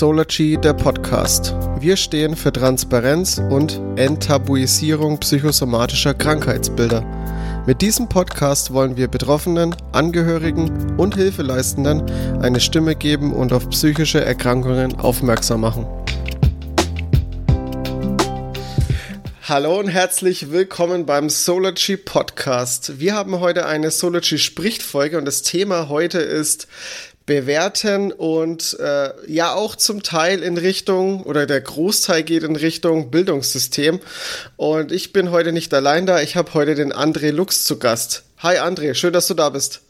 Solargy, der Podcast. Wir stehen für Transparenz und Enttabuisierung psychosomatischer Krankheitsbilder. Mit diesem Podcast wollen wir Betroffenen, Angehörigen und Hilfeleistenden eine Stimme geben und auf psychische Erkrankungen aufmerksam machen. Hallo und herzlich willkommen beim Solargy Podcast. Wir haben heute eine Solargy Spricht-Folge und das Thema heute ist bewerten und äh, ja auch zum Teil in Richtung oder der Großteil geht in Richtung Bildungssystem. Und ich bin heute nicht allein da, ich habe heute den André Lux zu Gast. Hi André, schön, dass du da bist.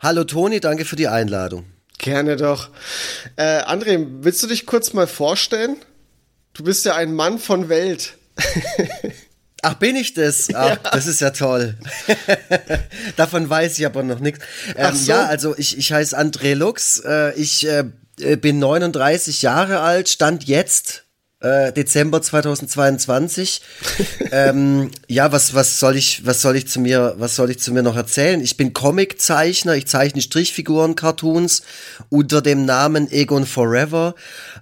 Hallo Toni, danke für die Einladung. Gerne doch. Äh, André, willst du dich kurz mal vorstellen? Du bist ja ein Mann von Welt. Ach, bin ich das? Ach, ja. das ist ja toll. Davon weiß ich aber noch nichts. Ähm, so. Ja, also ich, ich heiße André Lux. Äh, ich äh, bin 39 Jahre alt, stand jetzt äh, Dezember 2022. ähm, ja, was, was soll ich, was soll ich zu mir, was soll ich zu mir noch erzählen? Ich bin Comiczeichner, ich zeichne Strichfiguren, Cartoons unter dem Namen Egon Forever.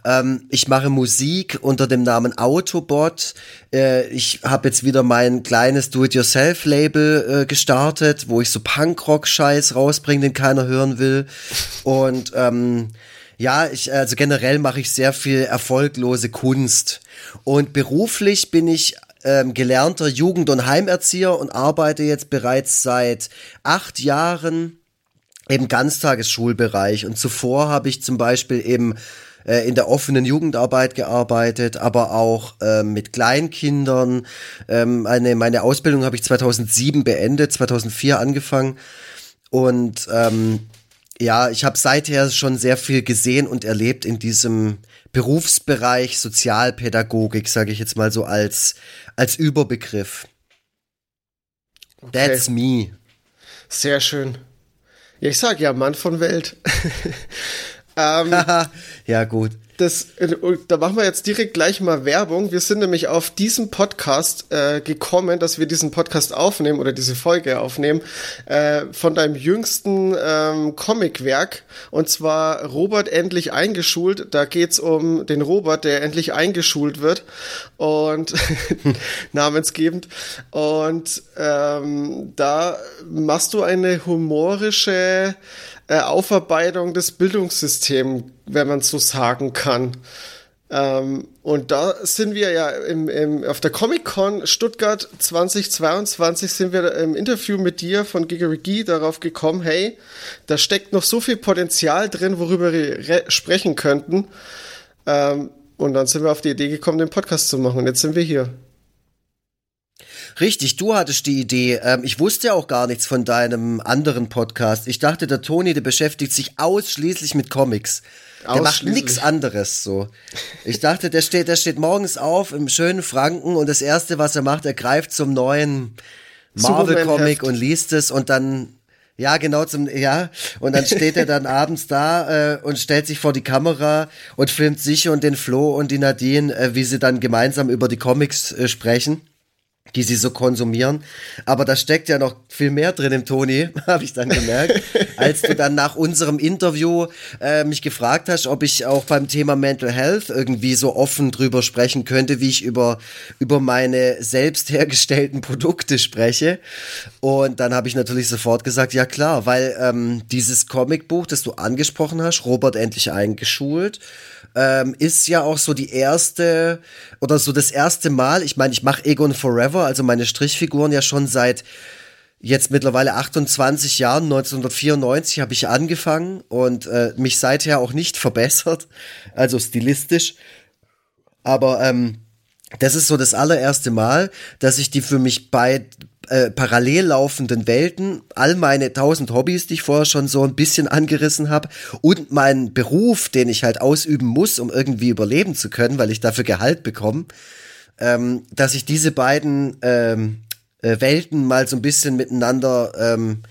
Ähm, ich mache Musik unter dem Namen Autobot. Äh, ich habe jetzt wieder mein kleines Do-it-yourself-Label äh, gestartet, wo ich so Punkrock-Scheiß rausbringe, den keiner hören will. Und ähm, ja, ich, also generell mache ich sehr viel erfolglose Kunst. Und beruflich bin ich ähm, gelernter Jugend- und Heimerzieher und arbeite jetzt bereits seit acht Jahren im Ganztagesschulbereich. Und zuvor habe ich zum Beispiel eben äh, in der offenen Jugendarbeit gearbeitet, aber auch äh, mit Kleinkindern. Ähm, eine, meine Ausbildung habe ich 2007 beendet, 2004 angefangen. Und ähm, ja, ich habe seither schon sehr viel gesehen und erlebt in diesem Berufsbereich Sozialpädagogik, sage ich jetzt mal so als, als Überbegriff. Okay. That's me. Sehr schön. Ja, ich sag ja, Mann von Welt. ähm, ja, gut das, äh, da machen wir jetzt direkt gleich mal Werbung. Wir sind nämlich auf diesen Podcast äh, gekommen, dass wir diesen Podcast aufnehmen oder diese Folge aufnehmen, äh, von deinem jüngsten ähm, Comicwerk. Und zwar Robert endlich eingeschult. Da geht's um den Robert, der endlich eingeschult wird. Und namensgebend. Und ähm, da machst du eine humorische äh, Aufarbeitung des Bildungssystems, wenn man so sagen kann. Ähm, und da sind wir ja im, im, auf der Comic-Con Stuttgart 2022 sind wir im Interview mit dir von Gigerigi darauf gekommen, hey, da steckt noch so viel Potenzial drin, worüber wir sprechen könnten. Ähm, und dann sind wir auf die Idee gekommen, den Podcast zu machen. Und jetzt sind wir hier. Richtig, du hattest die Idee. Ähm, ich wusste ja auch gar nichts von deinem anderen Podcast. Ich dachte, der Toni, der beschäftigt sich ausschließlich mit Comics. Der macht nichts anderes so. Ich dachte, der steht, der steht morgens auf im schönen Franken und das erste, was er macht, er greift zum neuen Marvel-Comic und liest es und dann ja, genau zum, ja. Und dann steht er dann abends da äh, und stellt sich vor die Kamera und filmt sich und den Flo und die Nadine, äh, wie sie dann gemeinsam über die Comics äh, sprechen die sie so konsumieren. Aber da steckt ja noch viel mehr drin im Toni, habe ich dann gemerkt, als du dann nach unserem Interview äh, mich gefragt hast, ob ich auch beim Thema Mental Health irgendwie so offen drüber sprechen könnte, wie ich über, über meine selbst hergestellten Produkte spreche. Und dann habe ich natürlich sofort gesagt, ja klar, weil ähm, dieses Comicbuch, das du angesprochen hast, Robert endlich eingeschult, ähm, ist ja auch so die erste oder so das erste Mal. Ich meine, ich mache Egon Forever, also meine Strichfiguren ja schon seit jetzt mittlerweile 28 Jahren, 1994 habe ich angefangen und äh, mich seither auch nicht verbessert, also stilistisch. Aber ähm, das ist so das allererste Mal, dass ich die für mich bei, äh, parallel laufenden Welten, all meine tausend Hobbys, die ich vorher schon so ein bisschen angerissen habe, und meinen Beruf, den ich halt ausüben muss, um irgendwie überleben zu können, weil ich dafür Gehalt bekomme, ähm, dass ich diese beiden ähm, äh, Welten mal so ein bisschen miteinander ähm,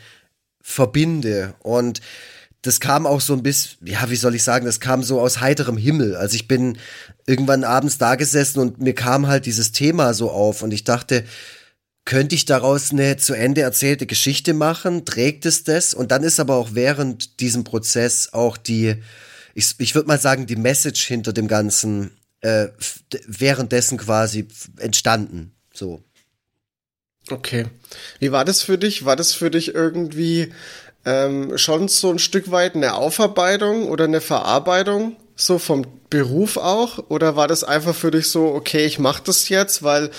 verbinde. Und das kam auch so ein bisschen, ja, wie soll ich sagen, das kam so aus heiterem Himmel. Also ich bin irgendwann abends da gesessen und mir kam halt dieses Thema so auf und ich dachte, könnte ich daraus eine zu Ende erzählte Geschichte machen? Trägt es das? Und dann ist aber auch während diesem Prozess auch die ich, ich würde mal sagen, die Message hinter dem Ganzen äh, währenddessen quasi entstanden. So. Okay. Wie war das für dich? War das für dich irgendwie ähm, schon so ein Stück weit eine Aufarbeitung oder eine Verarbeitung, so vom Beruf auch? Oder war das einfach für dich so, okay, ich mache das jetzt, weil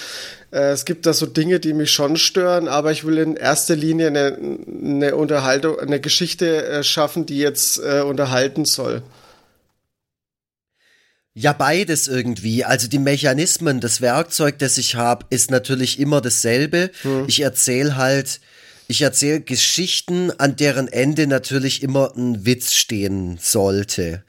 es gibt da so Dinge, die mich schon stören, aber ich will in erster Linie eine, eine Unterhaltung, eine Geschichte äh, schaffen, die jetzt äh, unterhalten soll? Ja, beides irgendwie. Also die Mechanismen, das Werkzeug, das ich habe, ist natürlich immer dasselbe. Hm. Ich erzähle halt, ich erzähle Geschichten, an deren Ende natürlich immer ein Witz stehen sollte.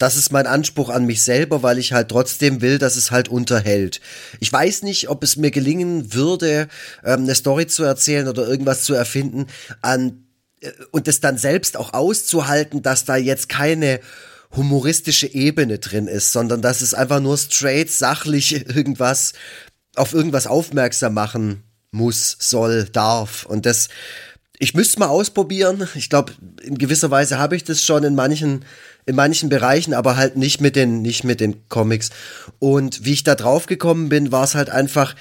Das ist mein Anspruch an mich selber, weil ich halt trotzdem will, dass es halt unterhält. Ich weiß nicht, ob es mir gelingen würde, ähm, eine Story zu erzählen oder irgendwas zu erfinden, an äh, und es dann selbst auch auszuhalten, dass da jetzt keine humoristische Ebene drin ist, sondern dass es einfach nur straight, sachlich irgendwas, auf irgendwas aufmerksam machen muss, soll, darf. Und das, ich müsste mal ausprobieren. Ich glaube, in gewisser Weise habe ich das schon in manchen, in manchen Bereichen, aber halt nicht mit den, nicht mit den Comics. Und wie ich da drauf gekommen bin, war es halt einfach,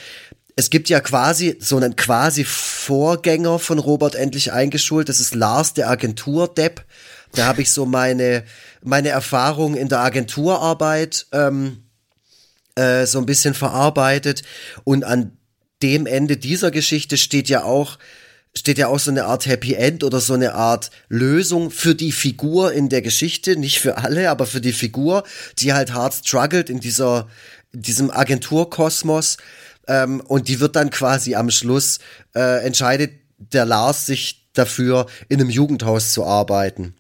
es gibt ja quasi so einen quasi Vorgänger von Robert endlich eingeschult. Das ist Lars, der Agentur-Depp. Da habe ich so meine, meine Erfahrung in der Agenturarbeit ähm, äh, so ein bisschen verarbeitet. Und an dem Ende dieser Geschichte steht ja auch steht ja auch so eine Art Happy End oder so eine Art Lösung für die Figur in der Geschichte, nicht für alle, aber für die Figur, die halt hart struggelt in dieser in diesem Agenturkosmos. Ähm, und die wird dann quasi am Schluss äh, entscheidet der Lars sich dafür in einem Jugendhaus zu arbeiten.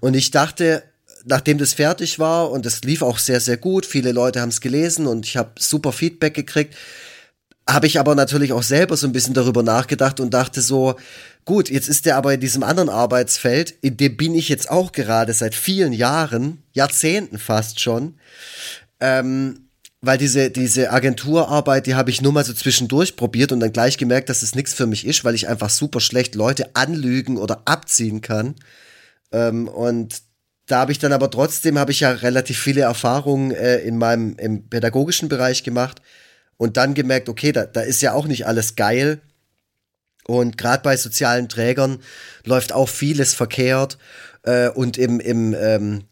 Und ich dachte nachdem das fertig war und es lief auch sehr, sehr gut, viele Leute haben es gelesen und ich habe super Feedback gekriegt, habe ich aber natürlich auch selber so ein bisschen darüber nachgedacht und dachte so, gut, jetzt ist der aber in diesem anderen Arbeitsfeld, in dem bin ich jetzt auch gerade seit vielen Jahren, Jahrzehnten fast schon, ähm, weil diese, diese Agenturarbeit, die habe ich nur mal so zwischendurch probiert und dann gleich gemerkt, dass es nichts für mich ist, weil ich einfach super schlecht Leute anlügen oder abziehen kann. Ähm, und da habe ich dann aber trotzdem, habe ich ja relativ viele Erfahrungen äh, in meinem im pädagogischen Bereich gemacht und dann gemerkt, okay, da, da ist ja auch nicht alles geil. Und gerade bei sozialen Trägern läuft auch vieles verkehrt. Äh, und im, im ähm,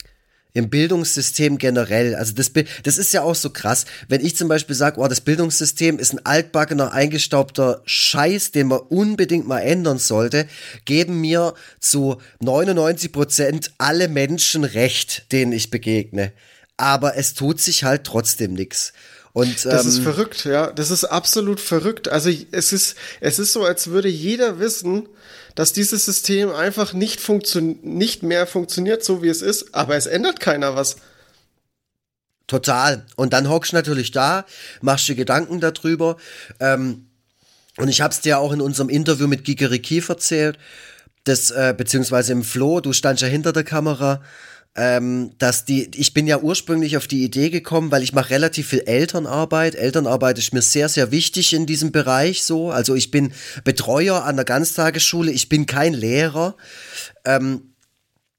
im Bildungssystem generell. Also das, das ist ja auch so krass. Wenn ich zum Beispiel sage, oh, das Bildungssystem ist ein altbackener, eingestaubter Scheiß, den man unbedingt mal ändern sollte, geben mir zu 99 Prozent alle Menschen recht, denen ich begegne. Aber es tut sich halt trotzdem nichts. Und, das ist ähm, verrückt, ja. Das ist absolut verrückt. Also es ist, es ist so, als würde jeder wissen, dass dieses System einfach nicht, nicht mehr funktioniert, so wie es ist, aber es ändert keiner was. Total. Und dann hockst du natürlich da, machst dir Gedanken darüber. Ähm, und ich hab's dir auch in unserem Interview mit Gigeri Kief erzählt, das, äh, beziehungsweise im Flo, du standst ja hinter der Kamera ähm, dass die, ich bin ja ursprünglich auf die Idee gekommen, weil ich mache relativ viel Elternarbeit. Elternarbeit ist mir sehr, sehr wichtig in diesem Bereich so. Also ich bin Betreuer an der Ganztagesschule, ich bin kein Lehrer. Ähm,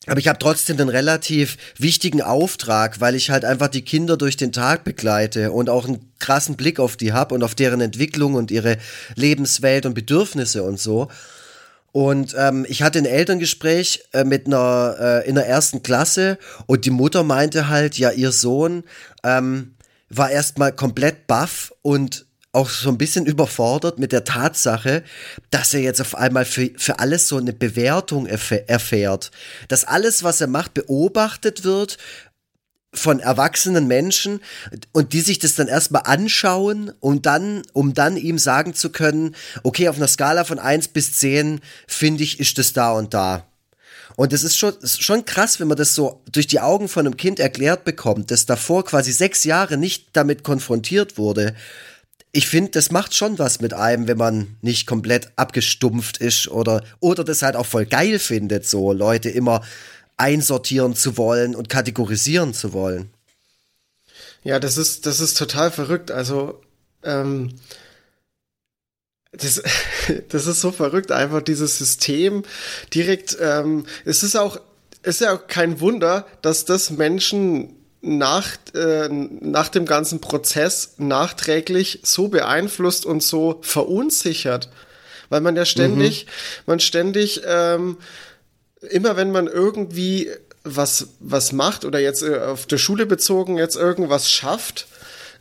aber ich habe trotzdem einen relativ wichtigen Auftrag, weil ich halt einfach die Kinder durch den Tag begleite und auch einen krassen Blick auf die habe und auf deren Entwicklung und ihre Lebenswelt und Bedürfnisse und so. Und ähm, ich hatte ein Elterngespräch äh, mit einer äh, in der ersten Klasse und die Mutter meinte halt, ja, ihr Sohn ähm, war erstmal komplett baff und auch so ein bisschen überfordert mit der Tatsache, dass er jetzt auf einmal für, für alles so eine Bewertung erfährt. Dass alles, was er macht, beobachtet wird von erwachsenen Menschen und die sich das dann erstmal anschauen und dann, um dann ihm sagen zu können, okay, auf einer Skala von eins bis zehn finde ich, ist das da und da. Und das ist schon, ist schon krass, wenn man das so durch die Augen von einem Kind erklärt bekommt, das davor quasi sechs Jahre nicht damit konfrontiert wurde. Ich finde, das macht schon was mit einem, wenn man nicht komplett abgestumpft ist oder, oder das halt auch voll geil findet, so Leute immer einsortieren zu wollen und kategorisieren zu wollen. Ja, das ist, das ist total verrückt. Also, ähm, das, das ist so verrückt, einfach dieses System direkt, ähm, es ist auch, ist ja auch kein Wunder, dass das Menschen nach, äh, nach dem ganzen Prozess nachträglich so beeinflusst und so verunsichert. Weil man ja ständig, mhm. man ständig, ähm, immer wenn man irgendwie was, was macht oder jetzt äh, auf der Schule bezogen jetzt irgendwas schafft,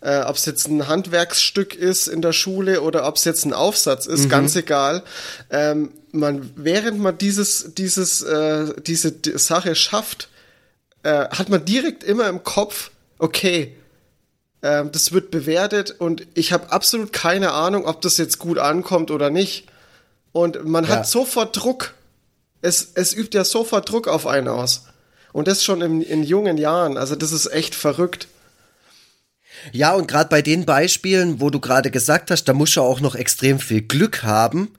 äh, ob es jetzt ein Handwerksstück ist in der Schule oder ob es jetzt ein Aufsatz ist, mhm. ganz egal. Ähm, man, während man dieses, dieses, äh, diese die Sache schafft, äh, hat man direkt immer im Kopf, okay, äh, das wird bewertet und ich habe absolut keine Ahnung, ob das jetzt gut ankommt oder nicht. Und man ja. hat sofort Druck. Es, es übt ja sofort Druck auf einen aus. Und das schon in, in jungen Jahren. Also das ist echt verrückt. Ja, und gerade bei den Beispielen, wo du gerade gesagt hast, da muss du auch noch extrem viel Glück haben,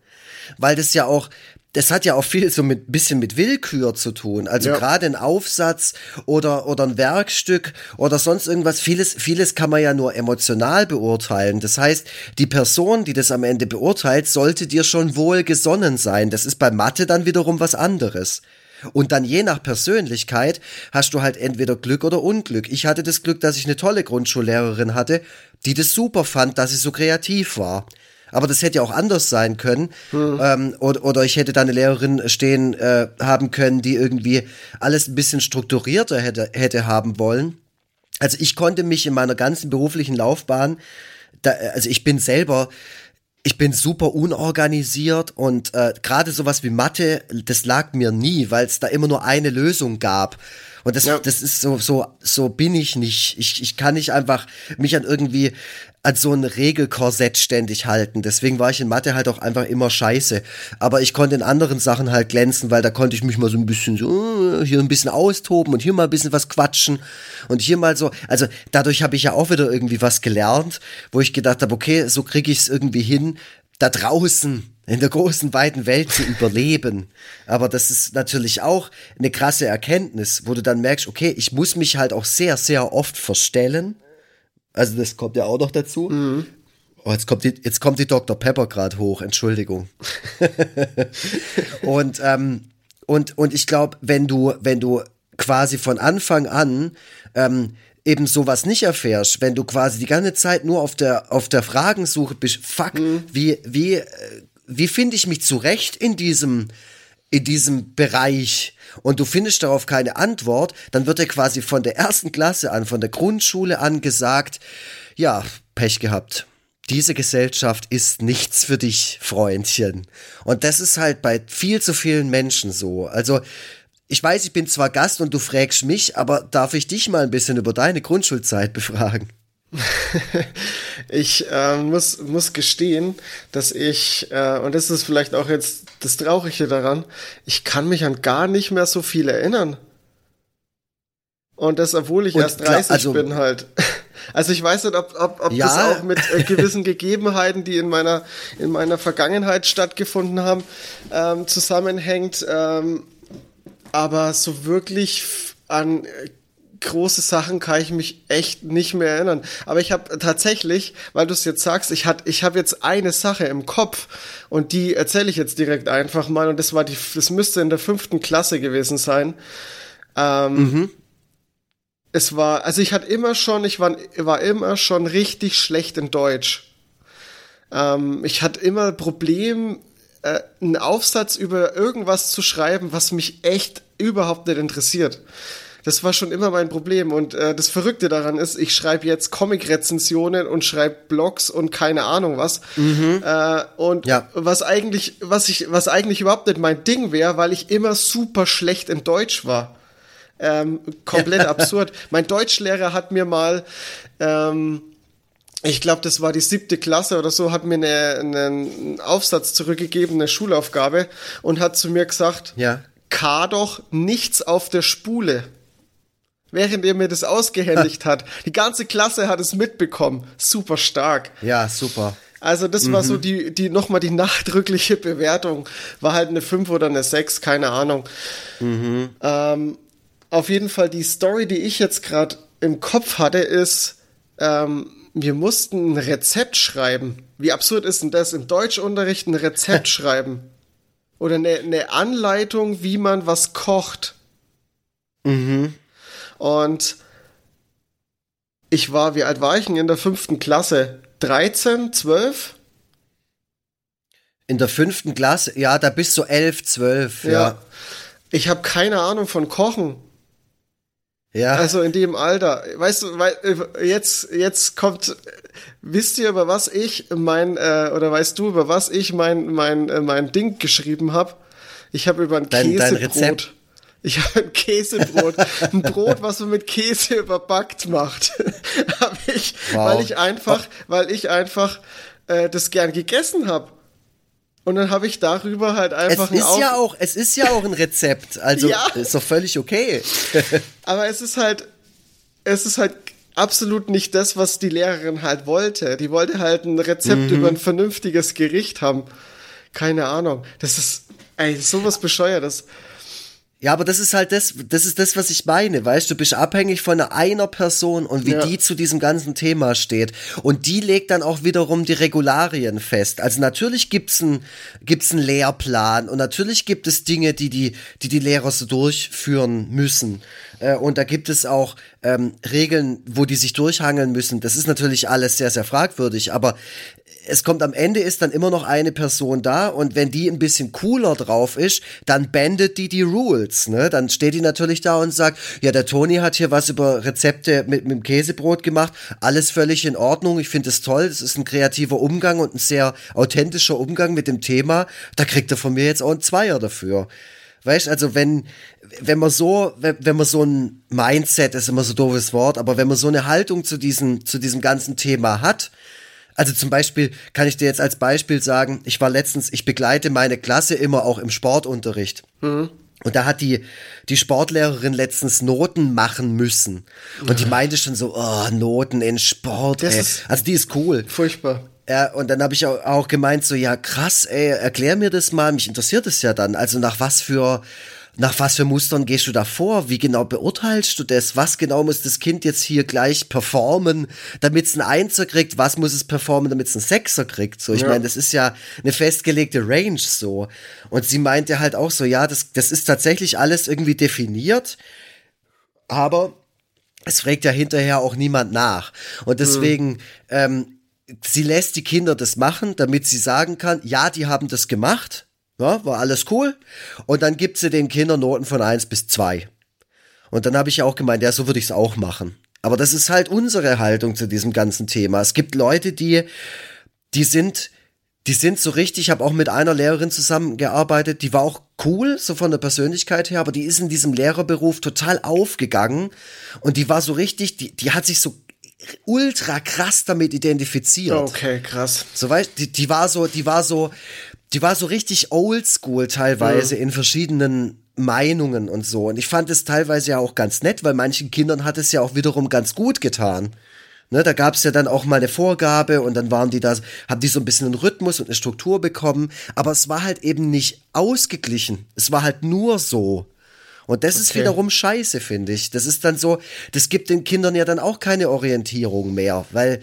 weil das ja auch, das hat ja auch viel so mit bisschen mit Willkür zu tun. Also ja. gerade ein Aufsatz oder oder ein Werkstück oder sonst irgendwas. Vieles vieles kann man ja nur emotional beurteilen. Das heißt, die Person, die das am Ende beurteilt, sollte dir schon wohl gesonnen sein. Das ist bei Mathe dann wiederum was anderes. Und dann je nach Persönlichkeit hast du halt entweder Glück oder Unglück. Ich hatte das Glück, dass ich eine tolle Grundschullehrerin hatte, die das super fand, dass ich so kreativ war. Aber das hätte ja auch anders sein können. Hm. Ähm, oder, oder ich hätte da eine Lehrerin stehen äh, haben können, die irgendwie alles ein bisschen strukturierter hätte, hätte haben wollen. Also ich konnte mich in meiner ganzen beruflichen Laufbahn, da, also ich bin selber ich bin super unorganisiert und äh, gerade sowas wie Mathe, das lag mir nie, weil es da immer nur eine Lösung gab. Und das, ja. das ist so, so, so bin ich nicht. Ich, ich kann nicht einfach mich an irgendwie an so ein Regelkorsett ständig halten. Deswegen war ich in Mathe halt auch einfach immer scheiße. Aber ich konnte in anderen Sachen halt glänzen, weil da konnte ich mich mal so ein bisschen so, hier ein bisschen austoben und hier mal ein bisschen was quatschen und hier mal so. Also dadurch habe ich ja auch wieder irgendwie was gelernt, wo ich gedacht habe, okay, so kriege ich es irgendwie hin, da draußen in der großen, weiten Welt zu überleben. Aber das ist natürlich auch eine krasse Erkenntnis, wo du dann merkst, okay, ich muss mich halt auch sehr, sehr oft verstellen also das kommt ja auch noch dazu. Mhm. Oh, jetzt kommt die, jetzt kommt die Dr. Pepper gerade hoch, Entschuldigung. und, ähm, und, und ich glaube, wenn du, wenn du quasi von Anfang an ähm, eben sowas nicht erfährst, wenn du quasi die ganze Zeit nur auf der, auf der Fragensuche bist, fuck, mhm. wie, wie, äh, wie finde ich mich zurecht in diesem, in diesem Bereich und du findest darauf keine Antwort, dann wird dir quasi von der ersten Klasse an, von der Grundschule an gesagt, ja, Pech gehabt. Diese Gesellschaft ist nichts für dich, Freundchen. Und das ist halt bei viel zu vielen Menschen so. Also, ich weiß, ich bin zwar Gast und du fragst mich, aber darf ich dich mal ein bisschen über deine Grundschulzeit befragen? ich äh, muss, muss gestehen, dass ich, äh, und das ist vielleicht auch jetzt das Traurige daran, ich kann mich an gar nicht mehr so viel erinnern. Und das, obwohl ich und erst 30 also, bin halt. Also ich weiß nicht, ob, ob, ob ja. das auch mit äh, gewissen Gegebenheiten, die in meiner, in meiner Vergangenheit stattgefunden haben, ähm, zusammenhängt. Ähm, aber so wirklich an große Sachen kann ich mich echt nicht mehr erinnern. Aber ich habe tatsächlich, weil du es jetzt sagst, ich hat, ich habe jetzt eine Sache im Kopf und die erzähle ich jetzt direkt einfach mal. Und das war die, das müsste in der fünften Klasse gewesen sein. Ähm, mhm. Es war, also ich hatte immer schon, ich war, war immer schon richtig schlecht in Deutsch. Ähm, ich hatte immer Problem, äh, einen Aufsatz über irgendwas zu schreiben, was mich echt überhaupt nicht interessiert. Das war schon immer mein Problem. Und äh, das Verrückte daran ist, ich schreibe jetzt Comic-Rezensionen und schreibe Blogs und keine Ahnung was. Mhm. Äh, und ja. was eigentlich, was ich, was eigentlich überhaupt nicht mein Ding wäre, weil ich immer super schlecht in Deutsch war. Ähm, komplett absurd. Mein Deutschlehrer hat mir mal ähm, ich glaube, das war die siebte Klasse oder so, hat mir eine, einen Aufsatz zurückgegeben, eine Schulaufgabe und hat zu mir gesagt, ja. K doch nichts auf der Spule während er mir das ausgehändigt hat. Die ganze Klasse hat es mitbekommen. Super stark. Ja, super. Also das mhm. war so mhm. die, die nochmal die nachdrückliche Bewertung. War halt eine 5 oder eine 6, keine Ahnung. Mhm. Ähm, auf jeden Fall die Story, die ich jetzt gerade im Kopf hatte, ist, ähm, wir mussten ein Rezept schreiben. Wie absurd ist denn das? Im Deutschunterricht ein Rezept schreiben. Oder eine, eine Anleitung, wie man was kocht. Mhm. Und ich war, wie alt war ich denn in der fünften Klasse? 13, 12? In der fünften Klasse, ja, da bist du elf, zwölf, ja. ja. Ich habe keine Ahnung von Kochen. Ja. Also in dem Alter. Weißt du, weil äh, jetzt, jetzt kommt, wisst ihr, über was ich mein, äh, oder weißt du, über was ich mein, mein, äh, mein Ding geschrieben habe? Ich habe über ein dein, Käsebrot. Dein ich habe ein Käsebrot, ein Brot, was man mit Käse überbackt macht. habe ich, wow. weil ich einfach, weil ich einfach äh, das gern gegessen habe. Und dann habe ich darüber halt einfach es ist ja auch es ist ja auch ein Rezept, also ja. ist doch völlig okay. Aber es ist halt es ist halt absolut nicht das, was die Lehrerin halt wollte. Die wollte halt ein Rezept mhm. über ein vernünftiges Gericht haben. Keine Ahnung. Das ist ey, sowas bescheuertes. Ja, aber das ist halt das, das ist das, was ich meine, weißt du, bist abhängig von einer Person und wie ja. die zu diesem ganzen Thema steht. Und die legt dann auch wiederum die Regularien fest. Also natürlich gibt's einen, gibt's einen Lehrplan und natürlich gibt es Dinge, die die, die, die Lehrer so durchführen müssen. Äh, und da gibt es auch ähm, Regeln, wo die sich durchhangeln müssen. Das ist natürlich alles sehr, sehr fragwürdig, aber es kommt am Ende ist dann immer noch eine Person da und wenn die ein bisschen cooler drauf ist, dann bandet die die Rules, ne? Dann steht die natürlich da und sagt, ja, der Toni hat hier was über Rezepte mit, mit dem Käsebrot gemacht, alles völlig in Ordnung, ich finde es toll, es ist ein kreativer Umgang und ein sehr authentischer Umgang mit dem Thema, da kriegt er von mir jetzt auch einen Zweier dafür. Weißt, also wenn, wenn man so, wenn, man so ein Mindset, ist immer so doofes Wort, aber wenn man so eine Haltung zu diesem, zu diesem ganzen Thema hat, also zum Beispiel kann ich dir jetzt als Beispiel sagen, ich war letztens, ich begleite meine Klasse immer auch im Sportunterricht. Mhm. Und da hat die, die Sportlehrerin letztens Noten machen müssen. Und die meinte schon so, oh, Noten in Sport, ey. Also die ist cool. Furchtbar. Ja, und dann habe ich auch gemeint, so, ja, krass, ey, erklär mir das mal, mich interessiert es ja dann. Also nach was für nach was für Mustern gehst du da vor? Wie genau beurteilst du das? Was genau muss das Kind jetzt hier gleich performen, damit es einen Einser kriegt? Was muss es performen, damit es einen Sechser kriegt? So, ich ja. meine, das ist ja eine festgelegte Range so. Und sie meinte halt auch so, ja, das, das ist tatsächlich alles irgendwie definiert, aber es fragt ja hinterher auch niemand nach. Und deswegen, mhm. ähm, sie lässt die Kinder das machen, damit sie sagen kann, ja, die haben das gemacht ja, war alles cool. Und dann gibt sie den Kindern Noten von eins bis zwei. Und dann habe ich auch gemeint, ja, so würde ich es auch machen. Aber das ist halt unsere Haltung zu diesem ganzen Thema. Es gibt Leute, die, die sind, die sind so richtig, ich habe auch mit einer Lehrerin zusammengearbeitet, die war auch cool, so von der Persönlichkeit her, aber die ist in diesem Lehrerberuf total aufgegangen und die war so richtig, die, die hat sich so ultra krass damit identifiziert. Okay, krass. So weißt, die, die war so, die war so, die war so richtig oldschool teilweise ja. in verschiedenen Meinungen und so. Und ich fand es teilweise ja auch ganz nett, weil manchen Kindern hat es ja auch wiederum ganz gut getan. Ne, da gab es ja dann auch mal eine Vorgabe und dann waren die da, haben die so ein bisschen einen Rhythmus und eine Struktur bekommen, aber es war halt eben nicht ausgeglichen. Es war halt nur so. Und das okay. ist wiederum scheiße, finde ich. Das ist dann so, das gibt den Kindern ja dann auch keine Orientierung mehr, weil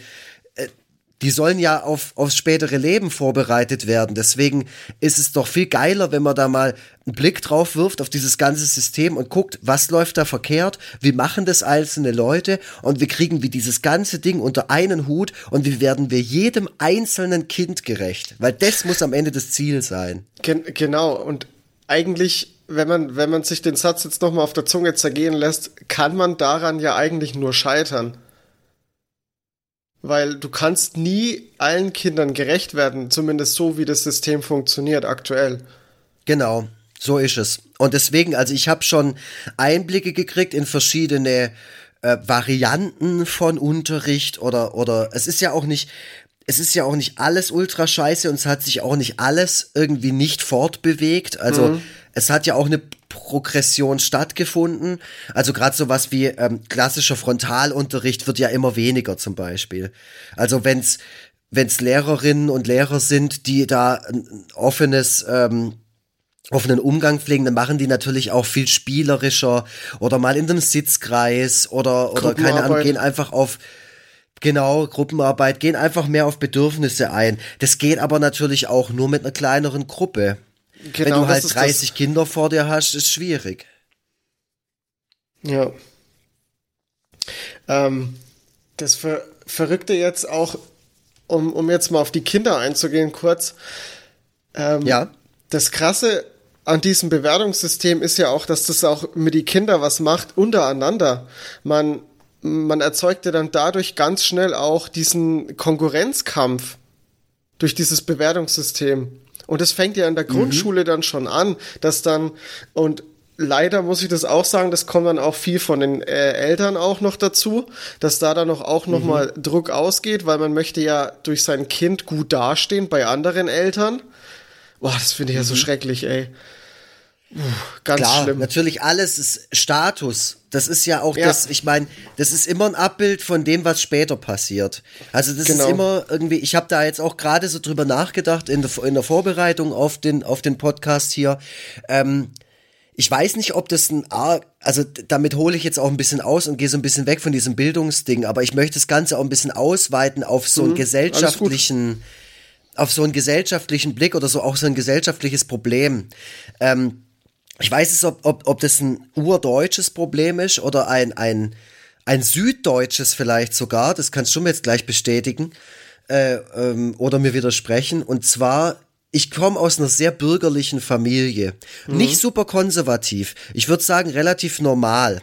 die sollen ja auf, aufs spätere Leben vorbereitet werden. Deswegen ist es doch viel geiler, wenn man da mal einen Blick drauf wirft auf dieses ganze System und guckt, was läuft da verkehrt, wie machen das einzelne Leute und wie kriegen wir dieses ganze Ding unter einen Hut und wie werden wir jedem einzelnen Kind gerecht. Weil das muss am Ende das Ziel sein. Gen genau, und eigentlich wenn man, wenn man sich den Satz jetzt nochmal auf der Zunge zergehen lässt, kann man daran ja eigentlich nur scheitern. Weil du kannst nie allen Kindern gerecht werden, zumindest so, wie das System funktioniert aktuell. Genau, so ist es. Und deswegen, also ich habe schon Einblicke gekriegt in verschiedene äh, Varianten von Unterricht oder oder es ist ja auch nicht es ist ja auch nicht alles ultra scheiße und es hat sich auch nicht alles irgendwie nicht fortbewegt. Also mhm. es hat ja auch eine Progression stattgefunden. Also gerade sowas wie ähm, klassischer Frontalunterricht wird ja immer weniger zum Beispiel. Also wenn's wenn's Lehrerinnen und Lehrer sind, die da ein offenes ähm, offenen Umgang pflegen, dann machen die natürlich auch viel spielerischer oder mal in einem Sitzkreis oder oder keine Ahnung, gehen einfach auf Genau, Gruppenarbeit, gehen einfach mehr auf Bedürfnisse ein. Das geht aber natürlich auch nur mit einer kleineren Gruppe. Genau, Wenn du halt 30 Kinder vor dir hast, ist schwierig. Ja. Ähm, das Ver Verrückte jetzt auch, um, um jetzt mal auf die Kinder einzugehen, kurz. Ähm, ja. Das Krasse an diesem Bewertungssystem ist ja auch, dass das auch mit die Kinder was macht untereinander. Man, man erzeugte dann dadurch ganz schnell auch diesen Konkurrenzkampf durch dieses Bewertungssystem. Und das fängt ja in der mhm. Grundschule dann schon an, dass dann, und leider muss ich das auch sagen, das kommt dann auch viel von den äh, Eltern auch noch dazu, dass da dann noch auch noch mhm. mal Druck ausgeht, weil man möchte ja durch sein Kind gut dastehen bei anderen Eltern. Boah, das finde ich ja so mhm. schrecklich, ey. Ganz Klar, schlimm. Natürlich alles ist Status. Das ist ja auch ja. das, ich meine, das ist immer ein Abbild von dem, was später passiert. Also das genau. ist immer irgendwie, ich habe da jetzt auch gerade so drüber nachgedacht in der, in der Vorbereitung auf den, auf den Podcast hier. Ähm, ich weiß nicht, ob das ein arg, also damit hole ich jetzt auch ein bisschen aus und gehe so ein bisschen weg von diesem Bildungsding, aber ich möchte das Ganze auch ein bisschen ausweiten auf so einen mhm, gesellschaftlichen, auf so einen gesellschaftlichen Blick oder so auch so ein gesellschaftliches Problem. Ähm, ich weiß es, ob, ob, ob das ein urdeutsches Problem ist oder ein, ein, ein süddeutsches vielleicht sogar, das kannst du mir jetzt gleich bestätigen äh, ähm, oder mir widersprechen. Und zwar, ich komme aus einer sehr bürgerlichen Familie. Mhm. Nicht super konservativ. Ich würde sagen, relativ normal.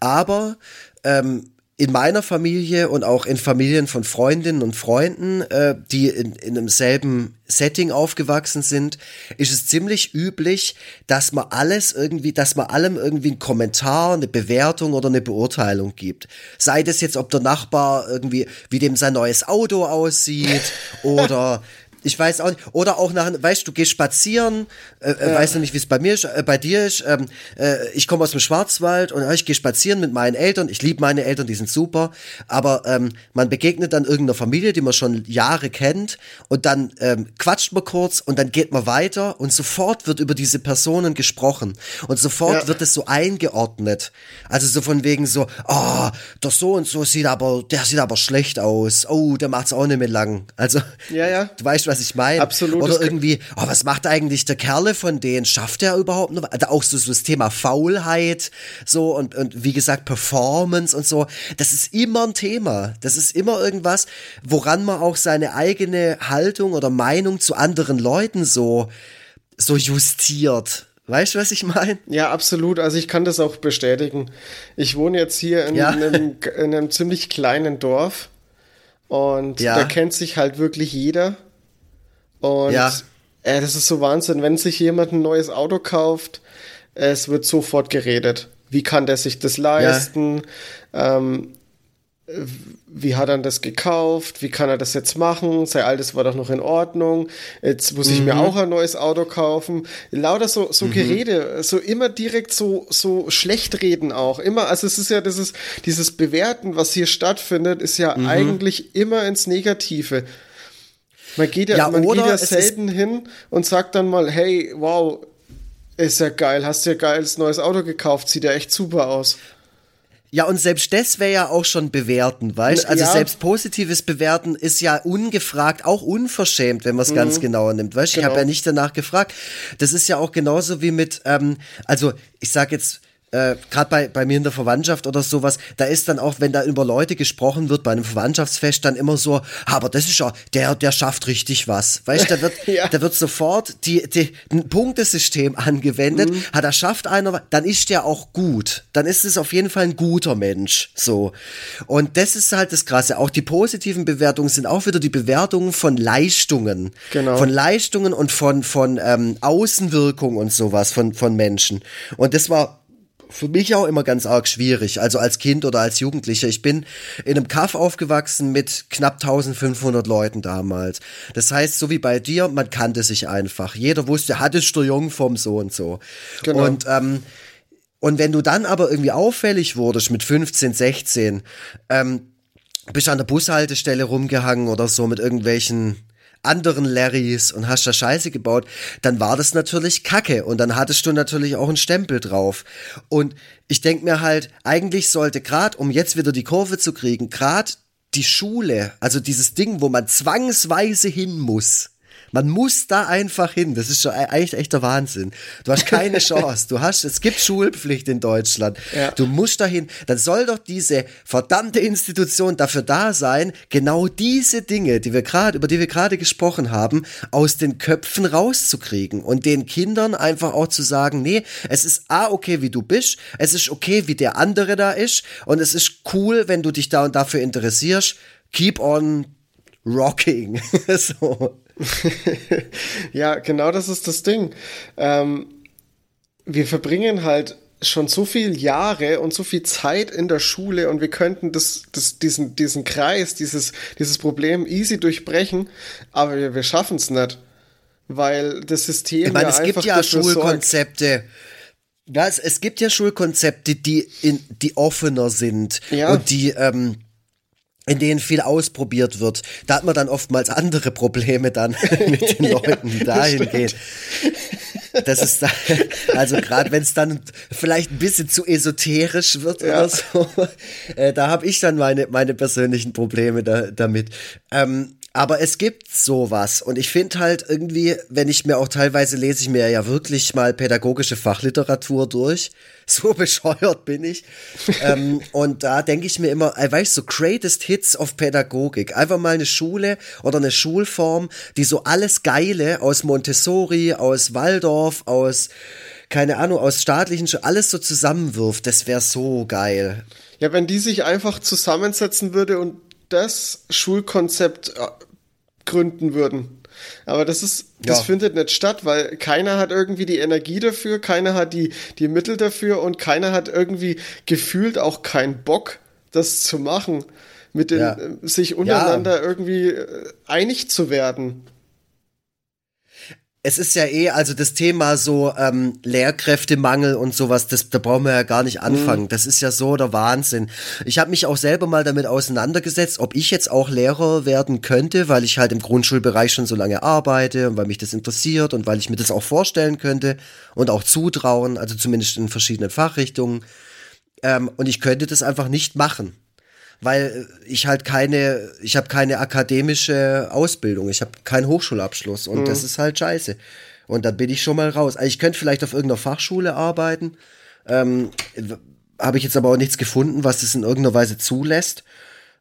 Aber ähm, in meiner Familie und auch in Familien von Freundinnen und Freunden, äh, die in, in einem selben Setting aufgewachsen sind, ist es ziemlich üblich, dass man alles irgendwie, dass man allem irgendwie einen Kommentar, eine Bewertung oder eine Beurteilung gibt. Sei das jetzt, ob der Nachbar irgendwie, wie dem sein neues Auto aussieht oder ich weiß auch nicht. Oder auch nach, weißt du, gehst spazieren, äh, äh, ja. weißt du nicht, wie es bei mir ist, äh, bei dir ist. Ähm, äh, ich komme aus dem Schwarzwald und äh, ich gehe spazieren mit meinen Eltern. Ich liebe meine Eltern, die sind super. Aber ähm, man begegnet dann irgendeiner Familie, die man schon Jahre kennt und dann ähm, quatscht man kurz und dann geht man weiter und sofort wird über diese Personen gesprochen und sofort ja. wird es so eingeordnet. Also so von wegen so, oh, der so und so sieht aber, der sieht aber schlecht aus. Oh, der macht's auch nicht mehr lang. Also, ja, ja. du weißt, was ich meine? Absolut. Oder irgendwie, oh, was macht eigentlich der Kerle von denen? Schafft er überhaupt noch? Also auch so, so das Thema Faulheit, so und, und wie gesagt, Performance und so. Das ist immer ein Thema. Das ist immer irgendwas, woran man auch seine eigene Haltung oder Meinung zu anderen Leuten so, so justiert. Weißt du, was ich meine? Ja, absolut. Also ich kann das auch bestätigen. Ich wohne jetzt hier in, ja. einem, in einem ziemlich kleinen Dorf und ja. da kennt sich halt wirklich jeder. Und ja. äh, das ist so Wahnsinn, wenn sich jemand ein neues Auto kauft, es wird sofort geredet. Wie kann der sich das leisten? Ja. Ähm, wie hat er das gekauft? Wie kann er das jetzt machen? Sein altes war doch noch in Ordnung. Jetzt muss ich mhm. mir auch ein neues Auto kaufen. Lauter so, so mhm. Gerede, so immer direkt so, so schlecht reden auch. Immer, also es ist ja dieses, dieses Bewerten, was hier stattfindet, ist ja mhm. eigentlich immer ins Negative. Man geht ja, ja man geht ja selten hin und sagt dann mal, hey, wow, ist ja geil, hast ja geiles neues Auto gekauft, sieht ja echt super aus. Ja, und selbst das wäre ja auch schon bewerten, weißt? Also ja. selbst positives Bewerten ist ja ungefragt, auch unverschämt, wenn man es mhm. ganz genauer nimmt, weißt? Genau. Ich habe ja nicht danach gefragt. Das ist ja auch genauso wie mit, ähm, also ich sag jetzt, äh, gerade bei, bei mir in der Verwandtschaft oder sowas, da ist dann auch, wenn da über Leute gesprochen wird bei einem Verwandtschaftsfest, dann immer so, aber das ist ja, der, der schafft richtig was. Weißt du, da wird, ja. da wird sofort die, die, ein Punktesystem angewendet, mhm. hat er schafft einer, dann ist der auch gut. Dann ist es auf jeden Fall ein guter Mensch. So. Und das ist halt das Krasse. Auch die positiven Bewertungen sind auch wieder die Bewertungen von Leistungen. Genau. Von Leistungen und von, von ähm, Außenwirkung und sowas von, von Menschen. Und das war für mich auch immer ganz arg schwierig. Also als Kind oder als Jugendlicher. Ich bin in einem Kaff aufgewachsen mit knapp 1500 Leuten damals. Das heißt, so wie bei dir, man kannte sich einfach. Jeder wusste, hattest du jung vom so und so. Genau. Und, ähm, und wenn du dann aber irgendwie auffällig wurdest mit 15, 16, ähm, bist an der Bushaltestelle rumgehangen oder so mit irgendwelchen anderen Larrys und hast da Scheiße gebaut, dann war das natürlich Kacke und dann hattest du natürlich auch einen Stempel drauf. Und ich denk mir halt, eigentlich sollte gerade, um jetzt wieder die Kurve zu kriegen, gerade die Schule, also dieses Ding, wo man zwangsweise hin muss, Man muss da einfach hin. Das ist schon eigentlich echter Wahnsinn. Du hast keine Chance. Du hast, es gibt Schulpflicht in Deutschland. Ja. Du musst dahin. Dann soll doch diese verdammte Institution dafür da sein, genau diese Dinge, die wir gerade, über die wir gerade gesprochen haben, aus den Köpfen rauszukriegen und den Kindern einfach auch zu sagen, nee, es ist A, okay, wie du bist. Es ist okay, wie der andere da ist. Und es ist cool, wenn du dich da und dafür interessierst. Keep on rocking. so. ja, genau das ist das Ding. Ähm, wir verbringen halt schon so viele Jahre und so viel Zeit in der Schule und wir könnten das, das, diesen, diesen Kreis, dieses, dieses Problem easy durchbrechen, aber wir, wir schaffen es nicht. Weil das System. Ich meine, ja es gibt ja Schulkonzepte. Ja, es, es gibt ja Schulkonzepte, die, in, die offener sind ja. und die, ähm, in denen viel ausprobiert wird. Da hat man dann oftmals andere Probleme dann mit den Leuten, die dahin gehen. Das ist da, also gerade wenn es dann vielleicht ein bisschen zu esoterisch wird ja. oder so, äh, da habe ich dann meine meine persönlichen Probleme da, damit. Ähm, aber es gibt sowas und ich finde halt irgendwie, wenn ich mir auch teilweise lese ich mir ja wirklich mal pädagogische Fachliteratur durch, so bescheuert bin ich. ähm, und da denke ich mir immer, äh, weißt du, so Greatest Hits of Pädagogik. Einfach mal eine Schule oder eine Schulform, die so alles Geile aus Montessori, aus Waldorf, aus, keine Ahnung, aus staatlichen, alles so zusammenwirft. Das wäre so geil. Ja, wenn die sich einfach zusammensetzen würde und das Schulkonzept äh, gründen würden. Aber das ist, das ja. findet nicht statt, weil keiner hat irgendwie die Energie dafür, keiner hat die, die Mittel dafür und keiner hat irgendwie gefühlt auch keinen Bock, das zu machen, mit den, ja. Äh, sich untereinander ja. irgendwie äh, einig zu werden es ist ja eh, also das Thema so ähm, Lehrkräftemangel und sowas, das, da brauchen wir ja gar nicht anfangen. Mhm. Das ist ja so der Wahnsinn. Ich habe mich auch selber mal damit auseinandergesetzt, ob ich jetzt auch Lehrer werden könnte, weil ich halt im Grundschulbereich schon so lange arbeite und weil mich das interessiert und weil ich mir das auch vorstellen könnte und auch zutrauen, also zumindest in verschiedenen Fachrichtungen. Ähm, und ich könnte das einfach nicht machen weil ich halt keine, ich habe keine akademische Ausbildung, ich habe keinen Hochschulabschluss und mhm. das ist halt scheiße. Und da bin ich schon mal raus. Also ich könnte vielleicht auf irgendeiner Fachschule arbeiten, ähm, habe ich jetzt aber auch nichts gefunden, was das in irgendeiner Weise zulässt.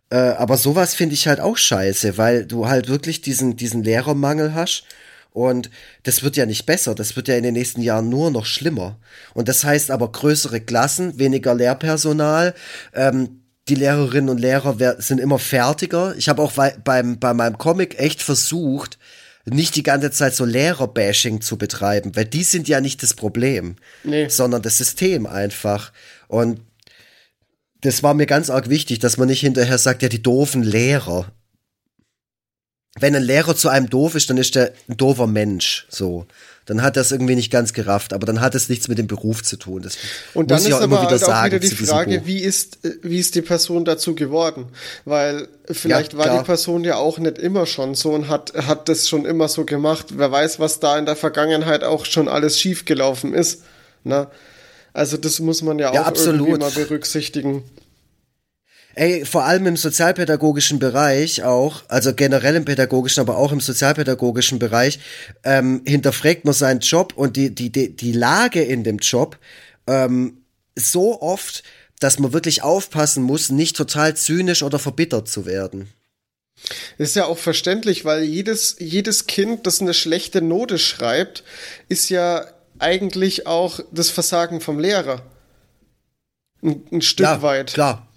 Äh, aber sowas finde ich halt auch scheiße, weil du halt wirklich diesen, diesen Lehrermangel hast. Und das wird ja nicht besser, das wird ja in den nächsten Jahren nur noch schlimmer. Und das heißt aber größere Klassen, weniger Lehrpersonal, ähm, die Lehrerinnen und Lehrer sind immer fertiger. Ich habe auch beim, bei meinem Comic echt versucht, nicht die ganze Zeit so Lehrerbashing zu betreiben, weil die sind ja nicht das Problem, nee. sondern das System einfach. Und das war mir ganz arg wichtig, dass man nicht hinterher sagt, ja, die doofen Lehrer. Wenn ein Lehrer zu einem doof ist, dann ist der ein doofer Mensch, so dann hat das irgendwie nicht ganz gerafft, aber dann hat es nichts mit dem Beruf zu tun. Das und dann ist aber wieder, halt auch wieder die Frage, wie ist, äh, wie ist die Person dazu geworden? Weil vielleicht ja, war die Person ja auch nicht immer schon so und hat, hat das schon immer so gemacht. Wer weiß, was da in der Vergangenheit auch schon alles schiefgelaufen ist. Ne? Also das muss man ja auch ja, irgendwie mal berücksichtigen. Ey, vor allem im sozialpädagogischen Bereich auch, also generell im pädagogischen, aber auch im sozialpädagogischen Bereich, ähm, hinterfragt man seinen Job und die, die, die, die Lage in dem Job ähm, so oft, dass man wirklich aufpassen muss, nicht total zynisch oder verbittert zu werden. Ist ja auch verständlich, weil jedes, jedes Kind, das eine schlechte Note schreibt, ist ja eigentlich auch das Versagen vom Lehrer. Ein, ein Stück ja, weit. Klar,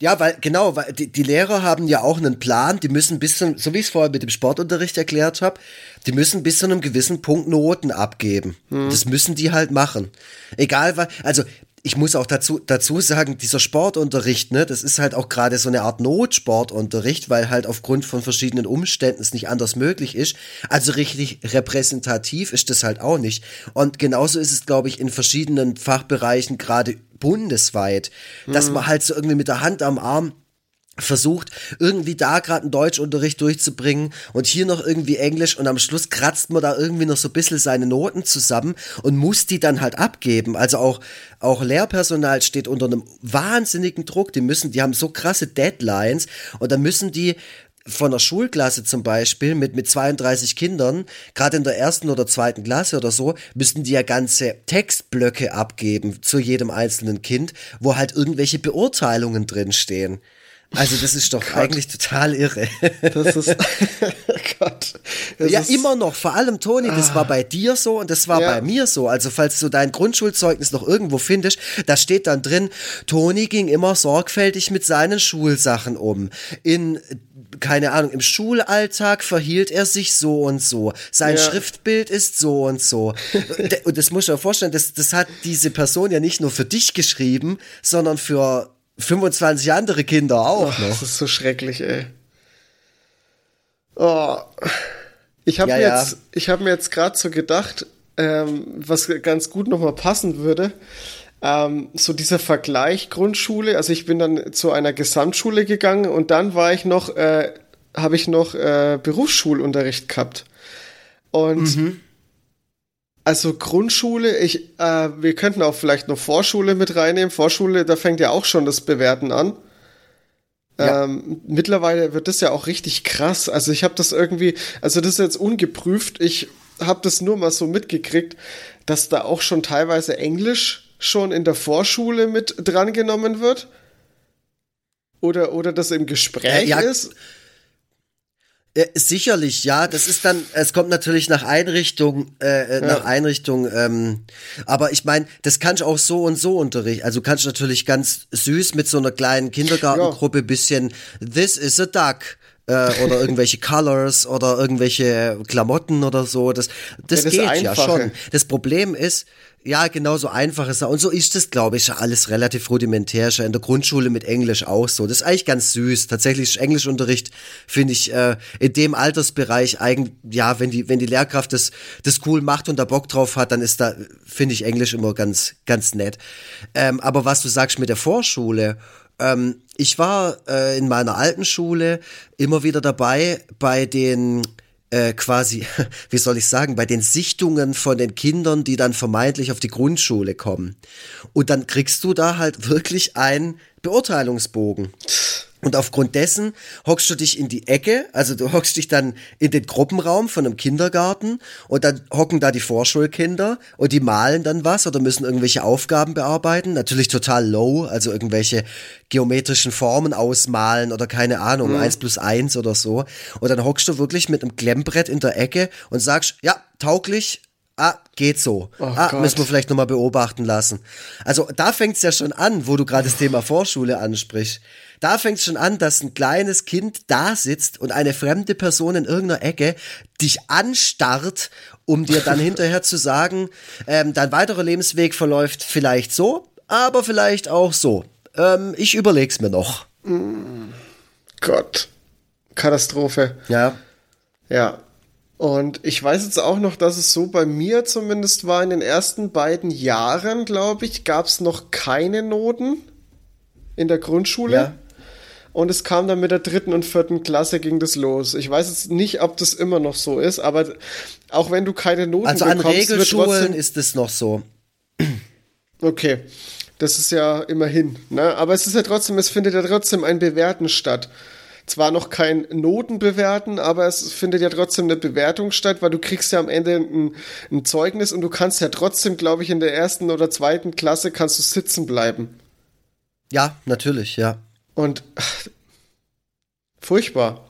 ja, weil, genau, weil die, die Lehrer haben ja auch einen Plan, die müssen bis zu, so wie ich es vorher mit dem Sportunterricht erklärt habe, die müssen bis zu einem gewissen Punkt Noten abgeben. Hm. Das müssen die halt machen. Egal, was, also ich muss auch dazu, dazu sagen, dieser Sportunterricht, ne, das ist halt auch gerade so eine Art Notsportunterricht, weil halt aufgrund von verschiedenen Umständen es nicht anders möglich ist. Also richtig repräsentativ ist das halt auch nicht. Und genauso ist es, glaube ich, in verschiedenen Fachbereichen gerade bundesweit, mhm. dass man halt so irgendwie mit der Hand am Arm versucht, irgendwie da gerade einen Deutschunterricht durchzubringen und hier noch irgendwie Englisch und am Schluss kratzt man da irgendwie noch so ein bisschen seine Noten zusammen und muss die dann halt abgeben. Also auch, auch Lehrpersonal steht unter einem wahnsinnigen Druck. Die müssen, die haben so krasse Deadlines und dann müssen die von einer Schulklasse zum Beispiel mit, mit 32 Kindern, gerade in der ersten oder zweiten Klasse oder so, müssten die ja ganze Textblöcke abgeben zu jedem einzelnen Kind, wo halt irgendwelche Beurteilungen drinstehen. Also das ist doch Gott. eigentlich total irre. Das ist Gott. Das ja, ist immer noch. Vor allem, Toni, das ah. war bei dir so und das war ja. bei mir so. Also falls du dein Grundschulzeugnis noch irgendwo findest, da steht dann drin, Toni ging immer sorgfältig mit seinen Schulsachen um. In keine Ahnung, im Schulalltag verhielt er sich so und so. Sein ja. Schriftbild ist so und so. und das muss ich mir vorstellen, das, das hat diese Person ja nicht nur für dich geschrieben, sondern für 25 andere Kinder auch oh, noch. Das ist so schrecklich, ey. Oh. Ich habe ja, mir, ja. Jetzt, ich hab mir jetzt gerade so gedacht, ähm, was ganz gut nochmal passen würde. Ähm, so dieser Vergleich Grundschule, also ich bin dann zu einer Gesamtschule gegangen und dann war ich noch, äh, habe ich noch äh, Berufsschulunterricht gehabt. Und mhm. Also Grundschule, ich, äh, wir könnten auch vielleicht noch Vorschule mit reinnehmen. Vorschule, da fängt ja auch schon das Bewerten an. Ja. Ähm, mittlerweile wird das ja auch richtig krass. Also ich habe das irgendwie, also das ist jetzt ungeprüft. Ich habe das nur mal so mitgekriegt, dass da auch schon teilweise Englisch schon in der Vorschule mit drangenommen wird. Oder, oder das im Gespräch ja, ja. ist. Äh, sicherlich, ja. Das ist dann, es kommt natürlich nach Einrichtung, äh, äh, ja. nach Einrichtung. Ähm, aber ich meine, das kannst du auch so und so unterrichten. Also kannst du natürlich ganz süß mit so einer kleinen Kindergartengruppe ja. bisschen This is a duck äh, oder irgendwelche Colors oder irgendwelche Klamotten oder so. Das, das, ja, das geht ja schon. Das Problem ist, ja, genau so einfach ist er. Und so ist es, glaube ich, alles relativ rudimentär. Schon in der Grundschule mit Englisch auch so. Das ist eigentlich ganz süß. Tatsächlich Englischunterricht, finde ich, äh, in dem Altersbereich eigentlich, ja, wenn die, wenn die Lehrkraft das, das cool macht und da Bock drauf hat, dann ist da, finde ich Englisch immer ganz, ganz nett. Ähm, aber was du sagst mit der Vorschule, ähm, ich war äh, in meiner alten Schule immer wieder dabei bei den äh, quasi, wie soll ich sagen, bei den Sichtungen von den Kindern, die dann vermeintlich auf die Grundschule kommen. Und dann kriegst du da halt wirklich einen Beurteilungsbogen. Und aufgrund dessen hockst du dich in die Ecke, also du hockst dich dann in den Gruppenraum von einem Kindergarten und dann hocken da die Vorschulkinder und die malen dann was oder müssen irgendwelche Aufgaben bearbeiten. Natürlich total low, also irgendwelche geometrischen Formen ausmalen oder keine Ahnung, mhm. eins plus eins oder so. Und dann hockst du wirklich mit einem Klemmbrett in der Ecke und sagst, ja, tauglich, ah, geht so. Oh ah, Gott. müssen wir vielleicht nochmal beobachten lassen. Also da fängt's ja schon an, wo du gerade das Thema Vorschule ansprichst. Da fängt es schon an, dass ein kleines Kind da sitzt und eine fremde Person in irgendeiner Ecke dich anstarrt, um dir dann hinterher zu sagen, ähm, dein weiterer Lebensweg verläuft vielleicht so, aber vielleicht auch so. Ähm, ich überleg's mir noch. Gott. Katastrophe. Ja. Ja. Und ich weiß jetzt auch noch, dass es so bei mir zumindest war, in den ersten beiden Jahren, glaube ich, gab es noch keine Noten in der Grundschule. Ja. Und es kam dann mit der dritten und vierten Klasse ging das los. Ich weiß jetzt nicht, ob das immer noch so ist, aber auch wenn du keine Noten also bekommst, an Regelschulen ist es noch so. Okay, das ist ja immerhin. Ne? Aber es ist ja trotzdem, es findet ja trotzdem ein Bewerten statt. Zwar noch kein Notenbewerten, aber es findet ja trotzdem eine Bewertung statt, weil du kriegst ja am Ende ein, ein Zeugnis und du kannst ja trotzdem, glaube ich, in der ersten oder zweiten Klasse kannst du sitzen bleiben. Ja, natürlich, ja. Und ach, furchtbar.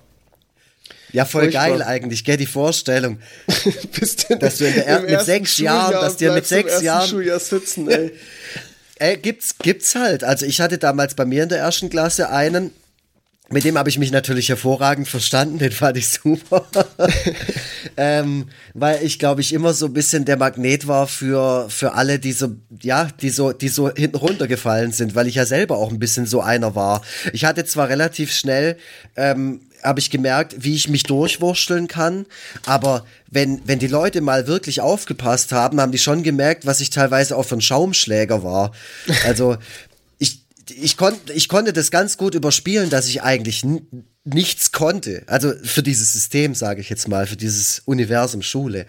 Ja, voll furchtbar. geil eigentlich, gell, die Vorstellung. dass du in der mit sechs Jahren, dass dir mit sechs Jahren. Schuljahr sitzen, ey. ey, gibt's, gibt's halt. Also ich hatte damals bei mir in der ersten Klasse einen, mit dem habe ich mich natürlich hervorragend verstanden, den fand ich super. ähm, weil ich, glaube ich, immer so ein bisschen der Magnet war für, für alle, die so, ja, die so, die so hinten runtergefallen sind, weil ich ja selber auch ein bisschen so einer war. Ich hatte zwar relativ schnell, ähm, habe ich gemerkt, wie ich mich durchwursteln kann. Aber wenn, wenn die Leute mal wirklich aufgepasst haben, haben die schon gemerkt, was ich teilweise auch für ein Schaumschläger war. Also ich, kon ich konnte das ganz gut überspielen, dass ich eigentlich nichts konnte. Also für dieses System, sage ich jetzt mal, für dieses Universum Schule.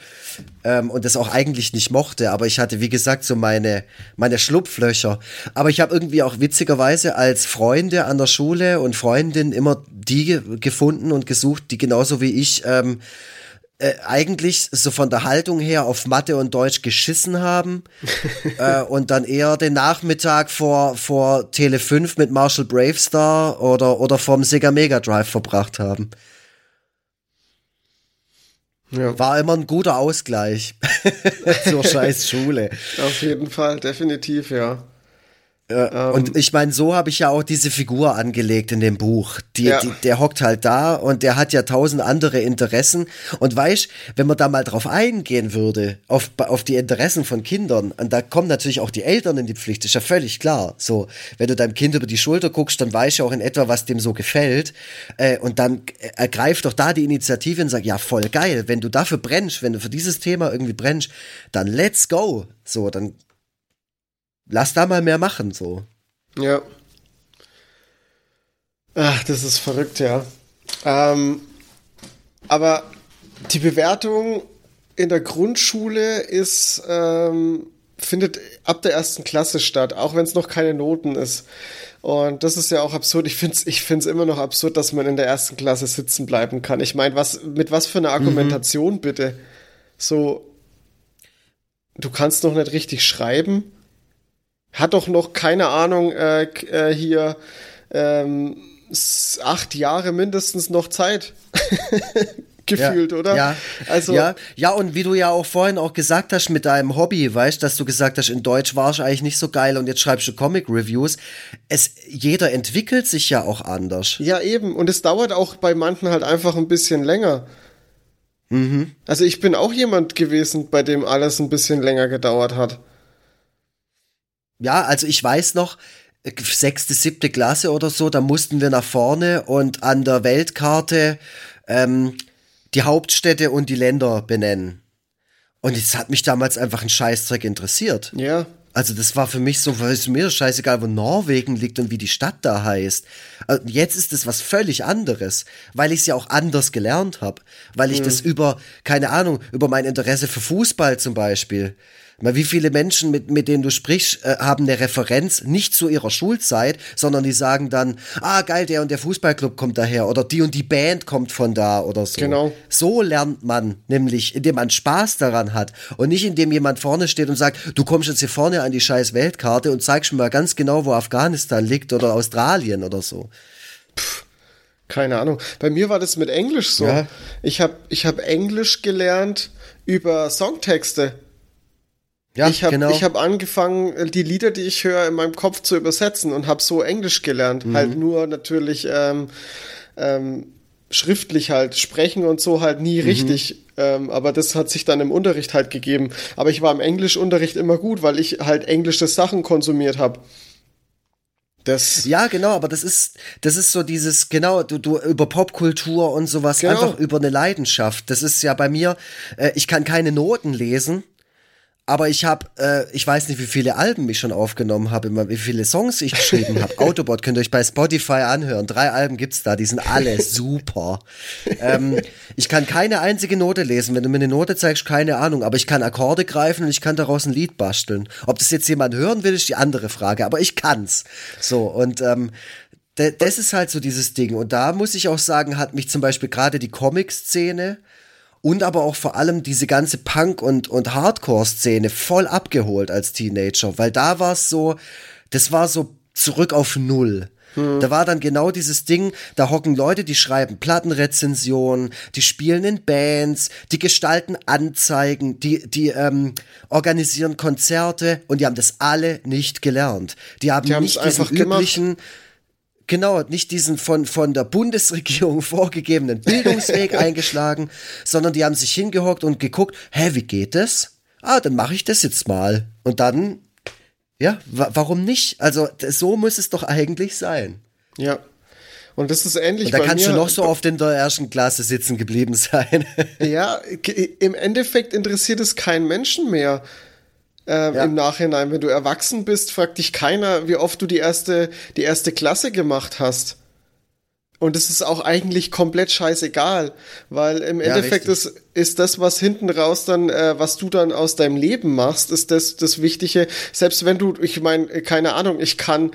Ähm, und das auch eigentlich nicht mochte. Aber ich hatte, wie gesagt, so meine, meine Schlupflöcher. Aber ich habe irgendwie auch witzigerweise als Freunde an der Schule und Freundin immer die gefunden und gesucht, die genauso wie ich ähm, äh, eigentlich so von der Haltung her auf Mathe und Deutsch geschissen haben äh, und dann eher den Nachmittag vor, vor Tele 5 mit Marshall Bravestar oder, oder vom Sega Mega Drive verbracht haben. Ja. War immer ein guter Ausgleich zur scheiß Schule. Auf jeden Fall, definitiv, ja. Ähm, und ich meine, so habe ich ja auch diese Figur angelegt in dem Buch. Die, ja. die, der hockt halt da und der hat ja tausend andere Interessen. Und weißt, wenn man da mal drauf eingehen würde, auf, auf die Interessen von Kindern, und da kommen natürlich auch die Eltern in die Pflicht, ist ja völlig klar. So, wenn du deinem Kind über die Schulter guckst, dann weißt du auch in etwa, was dem so gefällt. Äh, und dann ergreift doch da die Initiative und sagt, ja, voll geil, wenn du dafür brennst, wenn du für dieses Thema irgendwie brennst, dann let's go. So, dann lass da mal mehr machen, so. Ja. Ach, das ist verrückt, ja. Ähm, aber die Bewertung in der Grundschule ist, ähm, findet ab der ersten Klasse statt, auch wenn es noch keine Noten ist. Und das ist ja auch absurd. Ich finde es ich find's immer noch absurd, dass man in der ersten Klasse sitzen bleiben kann. Ich meine, was, mit was für einer Argumentation mhm. bitte? So, du kannst noch nicht richtig schreiben hat doch noch keine Ahnung äh, äh, hier ähm, acht Jahre mindestens noch Zeit. gefühlt, ja, oder? Ja, also ja, ja, und wie du ja auch vorhin auch gesagt hast mit deinem Hobby, weißt, dass du gesagt hast, in Deutsch war ich eigentlich nicht so geil und jetzt schreibst du Comic Reviews. Es jeder entwickelt sich ja auch anders. Ja, eben und es dauert auch bei manchen halt einfach ein bisschen länger. Mhm. Also ich bin auch jemand gewesen, bei dem alles ein bisschen länger gedauert hat ja, also ich weiß noch, sechste, siebte Klasse oder so, da mussten wir nach vorne und an der Weltkarte ähm, die Hauptstädte und die Länder benennen. Und es hat mich damals einfach ein Scheißzeug interessiert. Ja. Also das war für mich so, weil es mir scheißegal, wo Norwegen liegt und wie die Stadt da heißt. Also jetzt ist es was völlig anderes, weil ich es ja auch anders gelernt habe. Weil ich mhm. das über, keine Ahnung, über mein Interesse für Fußball zum Beispiel, weil wie viele Menschen, mit, mit denen du sprichst, äh, haben eine Referenz nicht zu ihrer Schulzeit, sondern die sagen dann, ah geil, der und der Fußballclub kommt daher oder die und die Band kommt von da oder so. Genau. So lernt man nämlich, indem man Spaß daran hat und nicht indem jemand vorne steht und sagt, du kommst jetzt hier vorne an die scheiß Weltkarte und zeigst mir mal ganz genau, wo Afghanistan liegt oder Australien oder so. Puh. Keine Ahnung. Bei mir war das mit Englisch so. Ja. Ich habe ich hab Englisch gelernt über Songtexte. Ja, ich habe genau. hab angefangen, die Lieder, die ich höre, in meinem Kopf zu übersetzen und habe so Englisch gelernt. Mhm. Halt nur natürlich ähm, ähm, schriftlich halt sprechen und so halt nie mhm. richtig. Ähm, aber das hat sich dann im Unterricht halt gegeben. Aber ich war im Englischunterricht immer gut, weil ich halt englische Sachen konsumiert habe. Das ja, genau, aber das ist, das ist so dieses, genau, du, du über Popkultur und sowas, genau. einfach über eine Leidenschaft. Das ist ja bei mir, äh, ich kann keine Noten lesen, aber ich habe, äh, ich weiß nicht, wie viele Alben ich schon aufgenommen habe, wie viele Songs ich geschrieben habe. Autobot könnt ihr euch bei Spotify anhören. Drei Alben gibt's da, die sind alle super. ähm, ich kann keine einzige Note lesen. Wenn du mir eine Note zeigst, keine Ahnung. Aber ich kann Akkorde greifen und ich kann daraus ein Lied basteln. Ob das jetzt jemand hören will, ist die andere Frage. Aber ich kann's. So und ähm, das ist halt so dieses Ding. Und da muss ich auch sagen, hat mich zum Beispiel gerade die Comic-Szene und aber auch vor allem diese ganze Punk- und, und Hardcore-Szene voll abgeholt als Teenager, weil da war es so, das war so zurück auf Null. Hm. Da war dann genau dieses Ding, da hocken Leute, die schreiben Plattenrezensionen, die spielen in Bands, die gestalten Anzeigen, die, die ähm, organisieren Konzerte und die haben das alle nicht gelernt. Die haben die nicht diesen üblichen, gemacht genau, nicht diesen von, von der Bundesregierung vorgegebenen Bildungsweg eingeschlagen, sondern die haben sich hingehockt und geguckt, hä, wie geht das? Ah, dann mache ich das jetzt mal. Und dann, ja, warum nicht? Also, so muss es doch eigentlich sein. Ja. Und das ist ähnlich. Und da kannst mir, du noch so oft in der ersten Klasse sitzen geblieben sein. ja, im Endeffekt interessiert es keinen Menschen mehr äh, ja. im Nachhinein. Wenn du erwachsen bist, fragt dich keiner, wie oft du die erste, die erste Klasse gemacht hast. Und es ist auch eigentlich komplett scheißegal, weil im ja, Endeffekt ist, ist das, was hinten raus dann, äh, was du dann aus deinem Leben machst, ist das das Wichtige. Selbst wenn du, ich meine, keine Ahnung, ich kann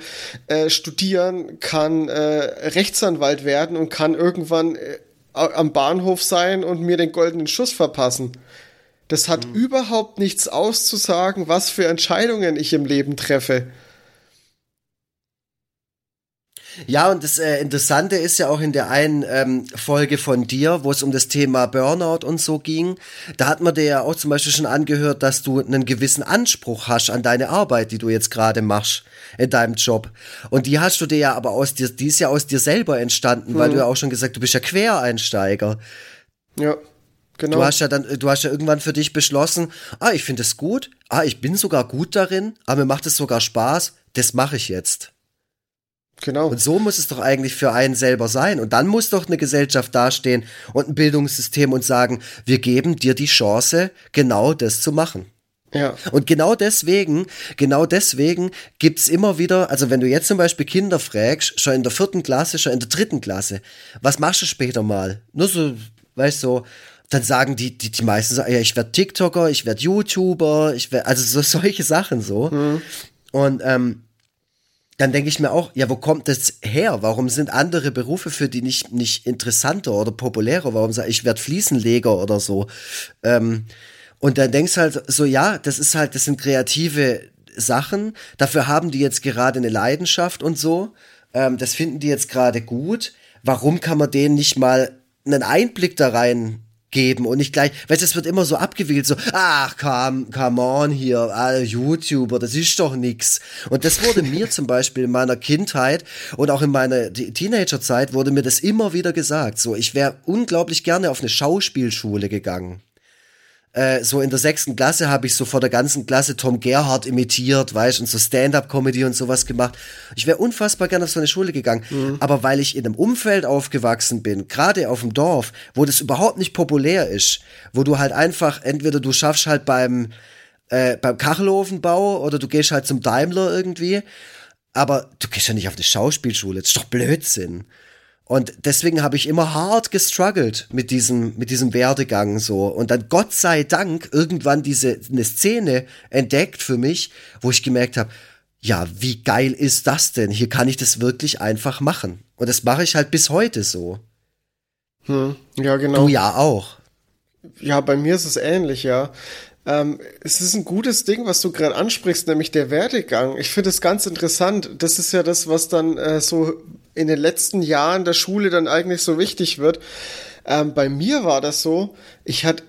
äh, studieren, kann äh, Rechtsanwalt werden und kann irgendwann äh, am Bahnhof sein und mir den goldenen Schuss verpassen. Das hat mhm. überhaupt nichts auszusagen, was für Entscheidungen ich im Leben treffe. Ja, und das äh, Interessante ist ja auch in der einen ähm, Folge von dir, wo es um das Thema Burnout und so ging, da hat man dir ja auch zum Beispiel schon angehört, dass du einen gewissen Anspruch hast an deine Arbeit, die du jetzt gerade machst in deinem Job. Und die hast du dir ja aber aus dir, die ist ja aus dir selber entstanden, mhm. weil du ja auch schon gesagt, du bist ja Quereinsteiger. Ja. Genau. Du hast ja dann, du hast ja irgendwann für dich beschlossen, ah, ich finde es gut, ah, ich bin sogar gut darin, aber mir macht es sogar Spaß, das mache ich jetzt. Genau. Und so muss es doch eigentlich für einen selber sein. Und dann muss doch eine Gesellschaft dastehen und ein Bildungssystem und sagen, wir geben dir die Chance, genau das zu machen. Ja. Und genau deswegen, genau deswegen gibt's immer wieder, also wenn du jetzt zum Beispiel Kinder fragst, schon in der vierten Klasse, schon in der dritten Klasse, was machst du später mal? Nur so, weißt du, so, dann sagen die, die, die meisten sagen, ja, ich werde TikToker, ich werde YouTuber, ich werde, also so solche Sachen so. Mhm. Und ähm, dann denke ich mir auch, ja, wo kommt das her? Warum sind andere Berufe für die nicht, nicht interessanter oder populärer? Warum sage ich, ich werde Fliesenleger oder so? Ähm, und dann denkst du halt so, ja, das ist halt, das sind kreative Sachen. Dafür haben die jetzt gerade eine Leidenschaft und so. Ähm, das finden die jetzt gerade gut. Warum kann man denen nicht mal einen Einblick da rein geben und nicht gleich, weil es wird immer so abgewickelt, so, ach, come, come on hier, alle YouTuber, das ist doch nix. Und das wurde mir zum Beispiel in meiner Kindheit und auch in meiner Teenagerzeit wurde mir das immer wieder gesagt, so, ich wäre unglaublich gerne auf eine Schauspielschule gegangen. Äh, so in der sechsten Klasse habe ich so vor der ganzen Klasse Tom Gerhardt imitiert, weißt und so Stand-up-Comedy und sowas gemacht. Ich wäre unfassbar gerne auf so eine Schule gegangen. Mhm. Aber weil ich in einem Umfeld aufgewachsen bin, gerade auf dem Dorf, wo das überhaupt nicht populär ist, wo du halt einfach, entweder du schaffst halt beim, äh, beim Kachelofenbau oder du gehst halt zum Daimler irgendwie, aber du gehst ja nicht auf eine Schauspielschule, das ist doch Blödsinn. Und deswegen habe ich immer hart gestruggelt mit diesem, mit diesem Werdegang so. Und dann Gott sei Dank irgendwann diese, eine Szene entdeckt für mich, wo ich gemerkt habe, ja, wie geil ist das denn? Hier kann ich das wirklich einfach machen. Und das mache ich halt bis heute so. Hm, ja, genau. Du ja auch. Ja, bei mir ist es ähnlich, ja. Ähm, es ist ein gutes Ding, was du gerade ansprichst, nämlich der Werdegang. Ich finde es ganz interessant. Das ist ja das, was dann äh, so in den letzten Jahren der Schule dann eigentlich so wichtig wird. Ähm, bei mir war das so, ich hatte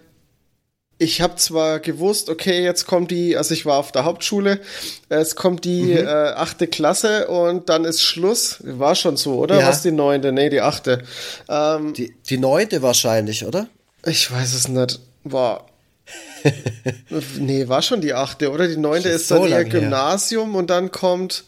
ich habe zwar gewusst, okay, jetzt kommt die, also ich war auf der Hauptschule, es kommt die mhm. äh, achte Klasse und dann ist Schluss. War schon so, oder? Ja. Was die neunte? Nee, die achte. Ähm, die, die neunte wahrscheinlich, oder? Ich weiß es nicht. War. Nee, war schon die achte, oder? Die neunte ist, ist dann so ihr Gymnasium her. und dann kommt.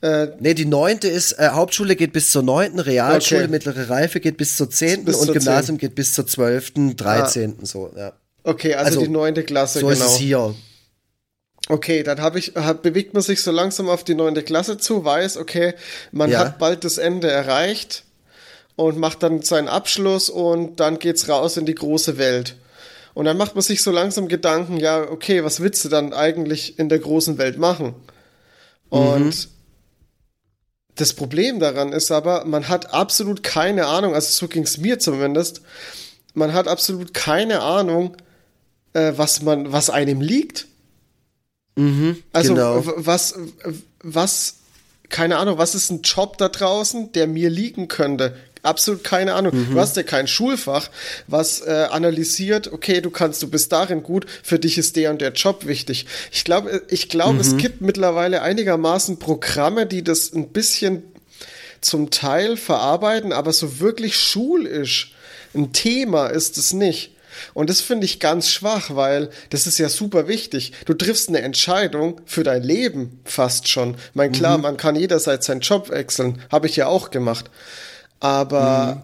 Äh, nee, die neunte ist, äh, Hauptschule geht bis zur neunten, Realschule, okay. mittlere Reife geht bis zur zehnten und Gymnasium 10. geht bis zur zwölften, dreizehnten, ah. so, ja. Okay, also, also die neunte Klasse, so genau. ist es hier. Okay, dann habe ich, hab, bewegt man sich so langsam auf die neunte Klasse zu, weiß, okay, man ja. hat bald das Ende erreicht und macht dann seinen Abschluss und dann geht's raus in die große Welt. Und dann macht man sich so langsam Gedanken, ja, okay, was willst du dann eigentlich in der großen Welt machen? Und mhm. Das Problem daran ist aber, man hat absolut keine Ahnung, also so ging es mir zumindest, man hat absolut keine Ahnung, äh, was man, was einem liegt. Mhm, also genau. was, was, keine Ahnung, was ist ein Job da draußen, der mir liegen könnte? Absolut keine Ahnung. Mhm. Du hast ja kein Schulfach, was äh, analysiert, okay, du kannst, du bist darin gut, für dich ist der und der Job wichtig. Ich glaube, äh, ich glaube, mhm. es gibt mittlerweile einigermaßen Programme, die das ein bisschen zum Teil verarbeiten, aber so wirklich schulisch ein Thema ist es nicht. Und das finde ich ganz schwach, weil das ist ja super wichtig. Du triffst eine Entscheidung für dein Leben fast schon. Ich meine, klar, mhm. man kann jederzeit seinen Job wechseln. Habe ich ja auch gemacht. Aber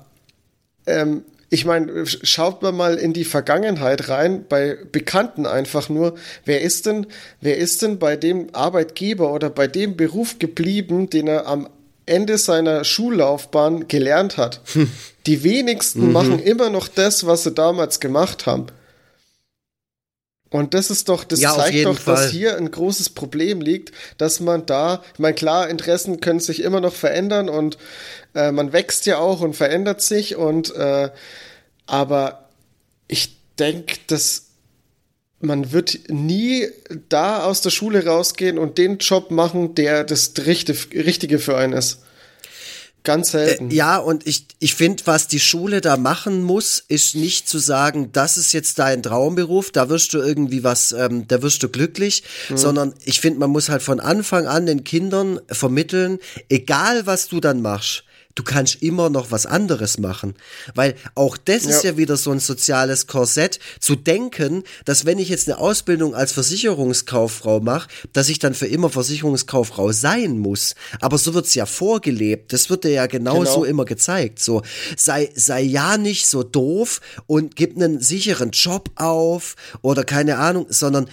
mhm. ähm, ich meine, schaut man mal in die Vergangenheit rein, bei Bekannten einfach nur, wer ist denn, wer ist denn bei dem Arbeitgeber oder bei dem Beruf geblieben, den er am Ende seiner Schullaufbahn gelernt hat. Hm. Die wenigsten mhm. machen immer noch das, was sie damals gemacht haben. Und das ist doch, das ja, zeigt doch, Fall. dass hier ein großes Problem liegt, dass man da, ich meine, klar, Interessen können sich immer noch verändern und äh, man wächst ja auch und verändert sich und äh, aber ich denke, dass man wird nie da aus der Schule rausgehen und den Job machen, der das Richtige für einen ist. Ganz selten. Äh, ja, und ich, ich finde, was die Schule da machen muss, ist nicht zu sagen, das ist jetzt dein Traumberuf, da wirst du irgendwie was, ähm, da wirst du glücklich, mhm. sondern ich finde, man muss halt von Anfang an den Kindern vermitteln, egal was du dann machst, du kannst immer noch was anderes machen. Weil auch das ja. ist ja wieder so ein soziales Korsett, zu denken, dass wenn ich jetzt eine Ausbildung als Versicherungskauffrau mache, dass ich dann für immer Versicherungskauffrau sein muss. Aber so wird's ja vorgelebt. Das wird dir ja genauso genau. immer gezeigt. So, sei, sei ja nicht so doof und gib einen sicheren Job auf oder keine Ahnung, sondern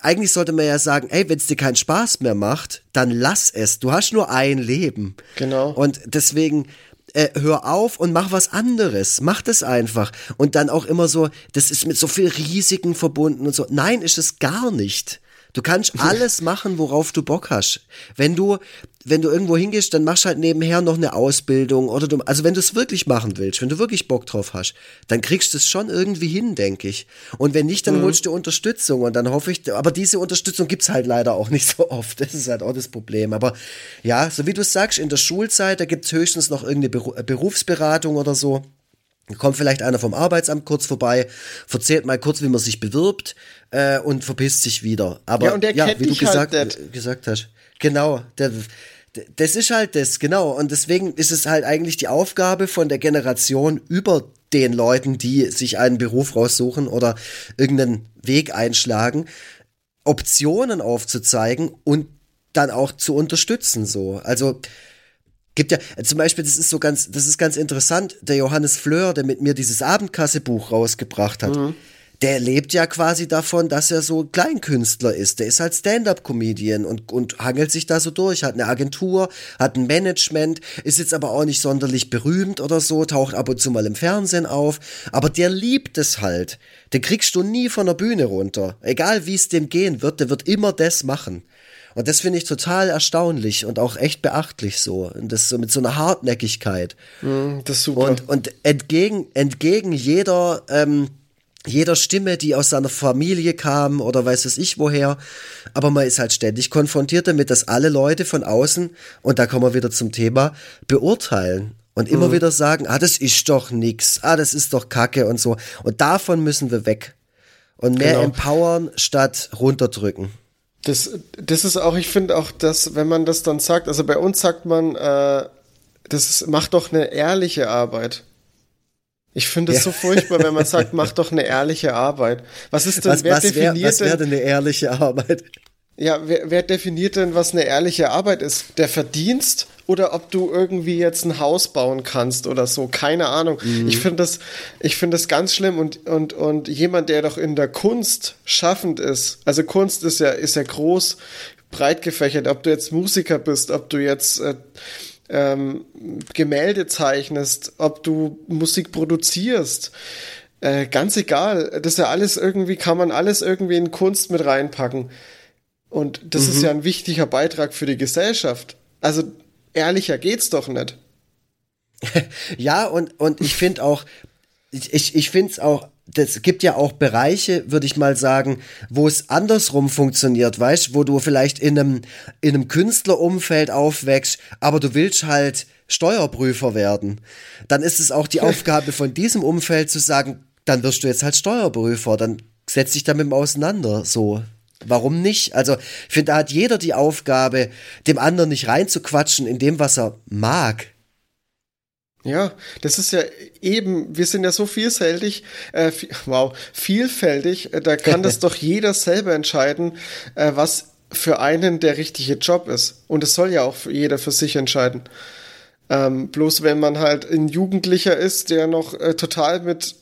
eigentlich sollte man ja sagen, ey, wenn es dir keinen Spaß mehr macht, dann lass es. Du hast nur ein Leben. Genau. Und deswegen äh, hör auf und mach was anderes. Mach das einfach. Und dann auch immer so, das ist mit so viel Risiken verbunden und so. Nein, ist es gar nicht. Du kannst alles machen, worauf du Bock hast. Wenn du, wenn du irgendwo hingehst, dann machst du halt nebenher noch eine Ausbildung oder du, also wenn du es wirklich machen willst, wenn du wirklich Bock drauf hast, dann kriegst du es schon irgendwie hin, denke ich. Und wenn nicht, dann mhm. holst du Unterstützung und dann hoffe ich, aber diese Unterstützung gibt's halt leider auch nicht so oft. Das ist halt auch das Problem. Aber ja, so wie du sagst, in der Schulzeit, da gibt's höchstens noch irgendeine Berufsberatung oder so. Kommt vielleicht einer vom Arbeitsamt kurz vorbei, verzählt mal kurz, wie man sich bewirbt äh, und verpisst sich wieder. Aber ja, und der ja, wie du gesagt, halt gesagt hast, genau, der, das ist halt das, genau. Und deswegen ist es halt eigentlich die Aufgabe von der Generation über den Leuten, die sich einen Beruf raussuchen oder irgendeinen Weg einschlagen, Optionen aufzuzeigen und dann auch zu unterstützen, so. Also, Gibt ja, zum Beispiel, das ist so ganz, das ist ganz interessant, der Johannes Fleur, der mit mir dieses Abendkassebuch rausgebracht hat, mhm. der lebt ja quasi davon, dass er so Kleinkünstler ist. Der ist halt Stand-up-Comedian und, und hangelt sich da so durch, hat eine Agentur, hat ein Management, ist jetzt aber auch nicht sonderlich berühmt oder so, taucht ab und zu mal im Fernsehen auf, aber der liebt es halt. Den kriegst du nie von der Bühne runter. Egal wie es dem gehen wird, der wird immer das machen. Und das finde ich total erstaunlich und auch echt beachtlich so. Und das so mit so einer Hartnäckigkeit. Mm, das ist super. Und, und entgegen, entgegen jeder, ähm, jeder Stimme, die aus seiner Familie kam oder weiß es ich woher. Aber man ist halt ständig konfrontiert damit, dass alle Leute von außen, und da kommen wir wieder zum Thema, beurteilen. Und immer mhm. wieder sagen, ah, das ist doch nix, ah, das ist doch Kacke und so. Und davon müssen wir weg. Und mehr genau. empowern statt runterdrücken. Das, das ist auch, ich finde auch, dass, wenn man das dann sagt, also bei uns sagt man, äh, das ist, macht doch eine ehrliche Arbeit. Ich finde es ja. so furchtbar, wenn man sagt, mach doch eine ehrliche Arbeit. Was ist denn, was, wer was definiert wär, was wäre denn eine ehrliche Arbeit? Ja, wer, wer definiert denn, was eine ehrliche Arbeit ist? Der Verdienst oder ob du irgendwie jetzt ein Haus bauen kannst oder so? Keine Ahnung. Mhm. Ich finde das, ich finde das ganz schlimm und, und, und jemand, der doch in der Kunst schaffend ist, also Kunst ist ja, ist ja groß, breit gefächert, ob du jetzt Musiker bist, ob du jetzt, äh, ähm, Gemälde zeichnest, ob du Musik produzierst, äh, ganz egal. Das ist ja alles irgendwie, kann man alles irgendwie in Kunst mit reinpacken. Und das mhm. ist ja ein wichtiger Beitrag für die Gesellschaft. Also ehrlicher geht's doch nicht. ja, und, und ich finde auch, ich, ich finde es auch, das gibt ja auch Bereiche, würde ich mal sagen, wo es andersrum funktioniert, weißt, wo du vielleicht in einem, in einem Künstlerumfeld aufwächst, aber du willst halt Steuerprüfer werden. Dann ist es auch die Aufgabe von diesem Umfeld zu sagen, dann wirst du jetzt halt Steuerprüfer, dann setz dich damit auseinander, so. Warum nicht? Also, ich finde, da hat jeder die Aufgabe, dem anderen nicht reinzuquatschen in dem, was er mag. Ja, das ist ja eben, wir sind ja so vielfältig, äh, wow, vielfältig, äh, da kann das doch jeder selber entscheiden, äh, was für einen der richtige Job ist. Und es soll ja auch für jeder für sich entscheiden. Ähm, bloß wenn man halt ein Jugendlicher ist, der noch äh, total mit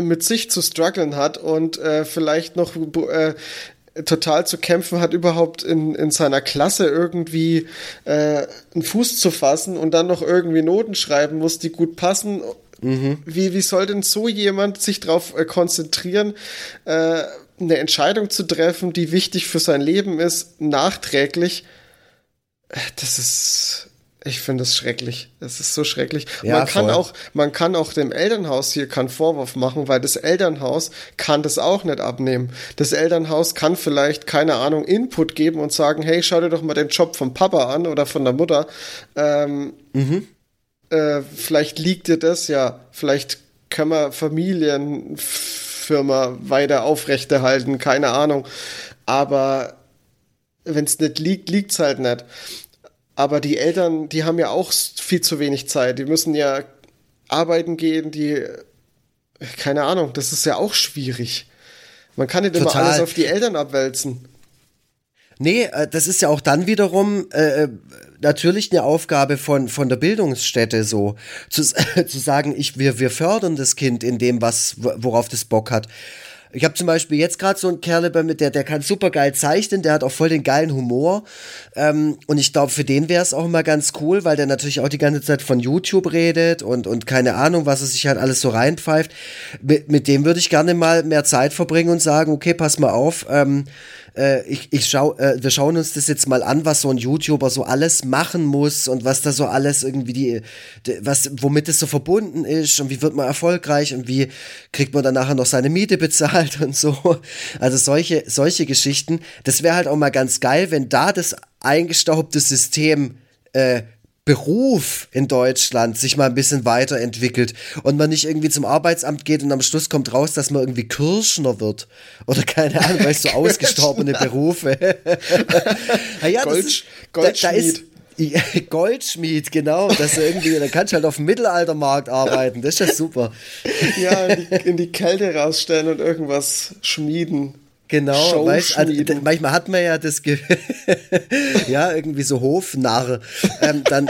mit sich zu strugglen hat und äh, vielleicht noch äh, total zu kämpfen hat, überhaupt in, in seiner Klasse irgendwie äh, einen Fuß zu fassen und dann noch irgendwie Noten schreiben muss, die gut passen. Mhm. Wie, wie soll denn so jemand sich darauf äh, konzentrieren, äh, eine Entscheidung zu treffen, die wichtig für sein Leben ist, nachträglich? Äh, das ist ich finde es schrecklich. Es ist so schrecklich. Ja, man kann voll. auch, man kann auch dem Elternhaus hier keinen Vorwurf machen, weil das Elternhaus kann das auch nicht abnehmen. Das Elternhaus kann vielleicht, keine Ahnung, Input geben und sagen, hey, schau dir doch mal den Job vom Papa an oder von der Mutter. Ähm, mhm. äh, vielleicht liegt dir das ja. Vielleicht können wir Familienfirma weiter aufrechterhalten, keine Ahnung. Aber wenn es nicht liegt, liegt es halt nicht. Aber die Eltern, die haben ja auch viel zu wenig Zeit. Die müssen ja arbeiten gehen, die, keine Ahnung, das ist ja auch schwierig. Man kann nicht Total. immer alles auf die Eltern abwälzen. Nee, äh, das ist ja auch dann wiederum äh, äh natürlich eine Aufgabe von, von der Bildungsstätte so, zu, zu sagen, ich, wir, wir fördern das Kind in dem, was, worauf das Bock hat. Ich habe zum Beispiel jetzt gerade so einen Kerl bei mir, der, der kann super geil zeichnen, der hat auch voll den geilen Humor. Ähm, und ich glaube, für den wäre es auch mal ganz cool, weil der natürlich auch die ganze Zeit von YouTube redet und, und keine Ahnung, was er sich halt alles so reinpfeift. Mit, mit dem würde ich gerne mal mehr Zeit verbringen und sagen, okay, pass mal auf, ähm, äh, ich, ich schau, äh, wir schauen uns das jetzt mal an, was so ein YouTuber so alles machen muss und was da so alles irgendwie die, die was, womit es so verbunden ist und wie wird man erfolgreich und wie kriegt man dann nachher noch seine Miete bezahlt und so. Also solche, solche Geschichten. Das wäre halt auch mal ganz geil, wenn da das eingestaubte System äh, Beruf in Deutschland sich mal ein bisschen weiterentwickelt und man nicht irgendwie zum Arbeitsamt geht und am Schluss kommt raus, dass man irgendwie Kirschner wird oder keine Ahnung, weißt du, so ausgestorbene Berufe. ja, Gold, ist, Goldschmied. Da, da ist, Goldschmied, genau. Das irgendwie, da kannst du halt auf dem Mittelaltermarkt arbeiten. Das ist ja super. Ja, in die, in die Kälte rausstellen und irgendwas schmieden. Genau, weißt, also, manchmal hat man ja das Ge ja irgendwie so Hofnarr. Ähm, dann,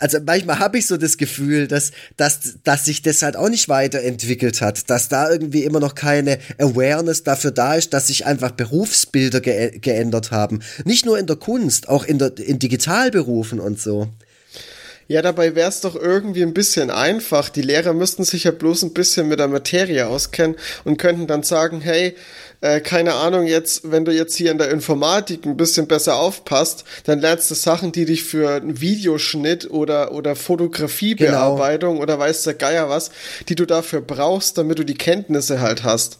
also manchmal habe ich so das Gefühl, dass, dass, dass sich das halt auch nicht weiterentwickelt hat, dass da irgendwie immer noch keine Awareness dafür da ist, dass sich einfach Berufsbilder ge geändert haben. Nicht nur in der Kunst, auch in, der, in Digitalberufen und so. Ja, dabei wäre es doch irgendwie ein bisschen einfach. Die Lehrer müssten sich ja bloß ein bisschen mit der Materie auskennen und könnten dann sagen, hey, äh, keine Ahnung, jetzt, wenn du jetzt hier in der Informatik ein bisschen besser aufpasst, dann lernst du Sachen, die dich für einen Videoschnitt oder, oder Fotografiebearbeitung genau. oder weiß der Geier was, die du dafür brauchst, damit du die Kenntnisse halt hast.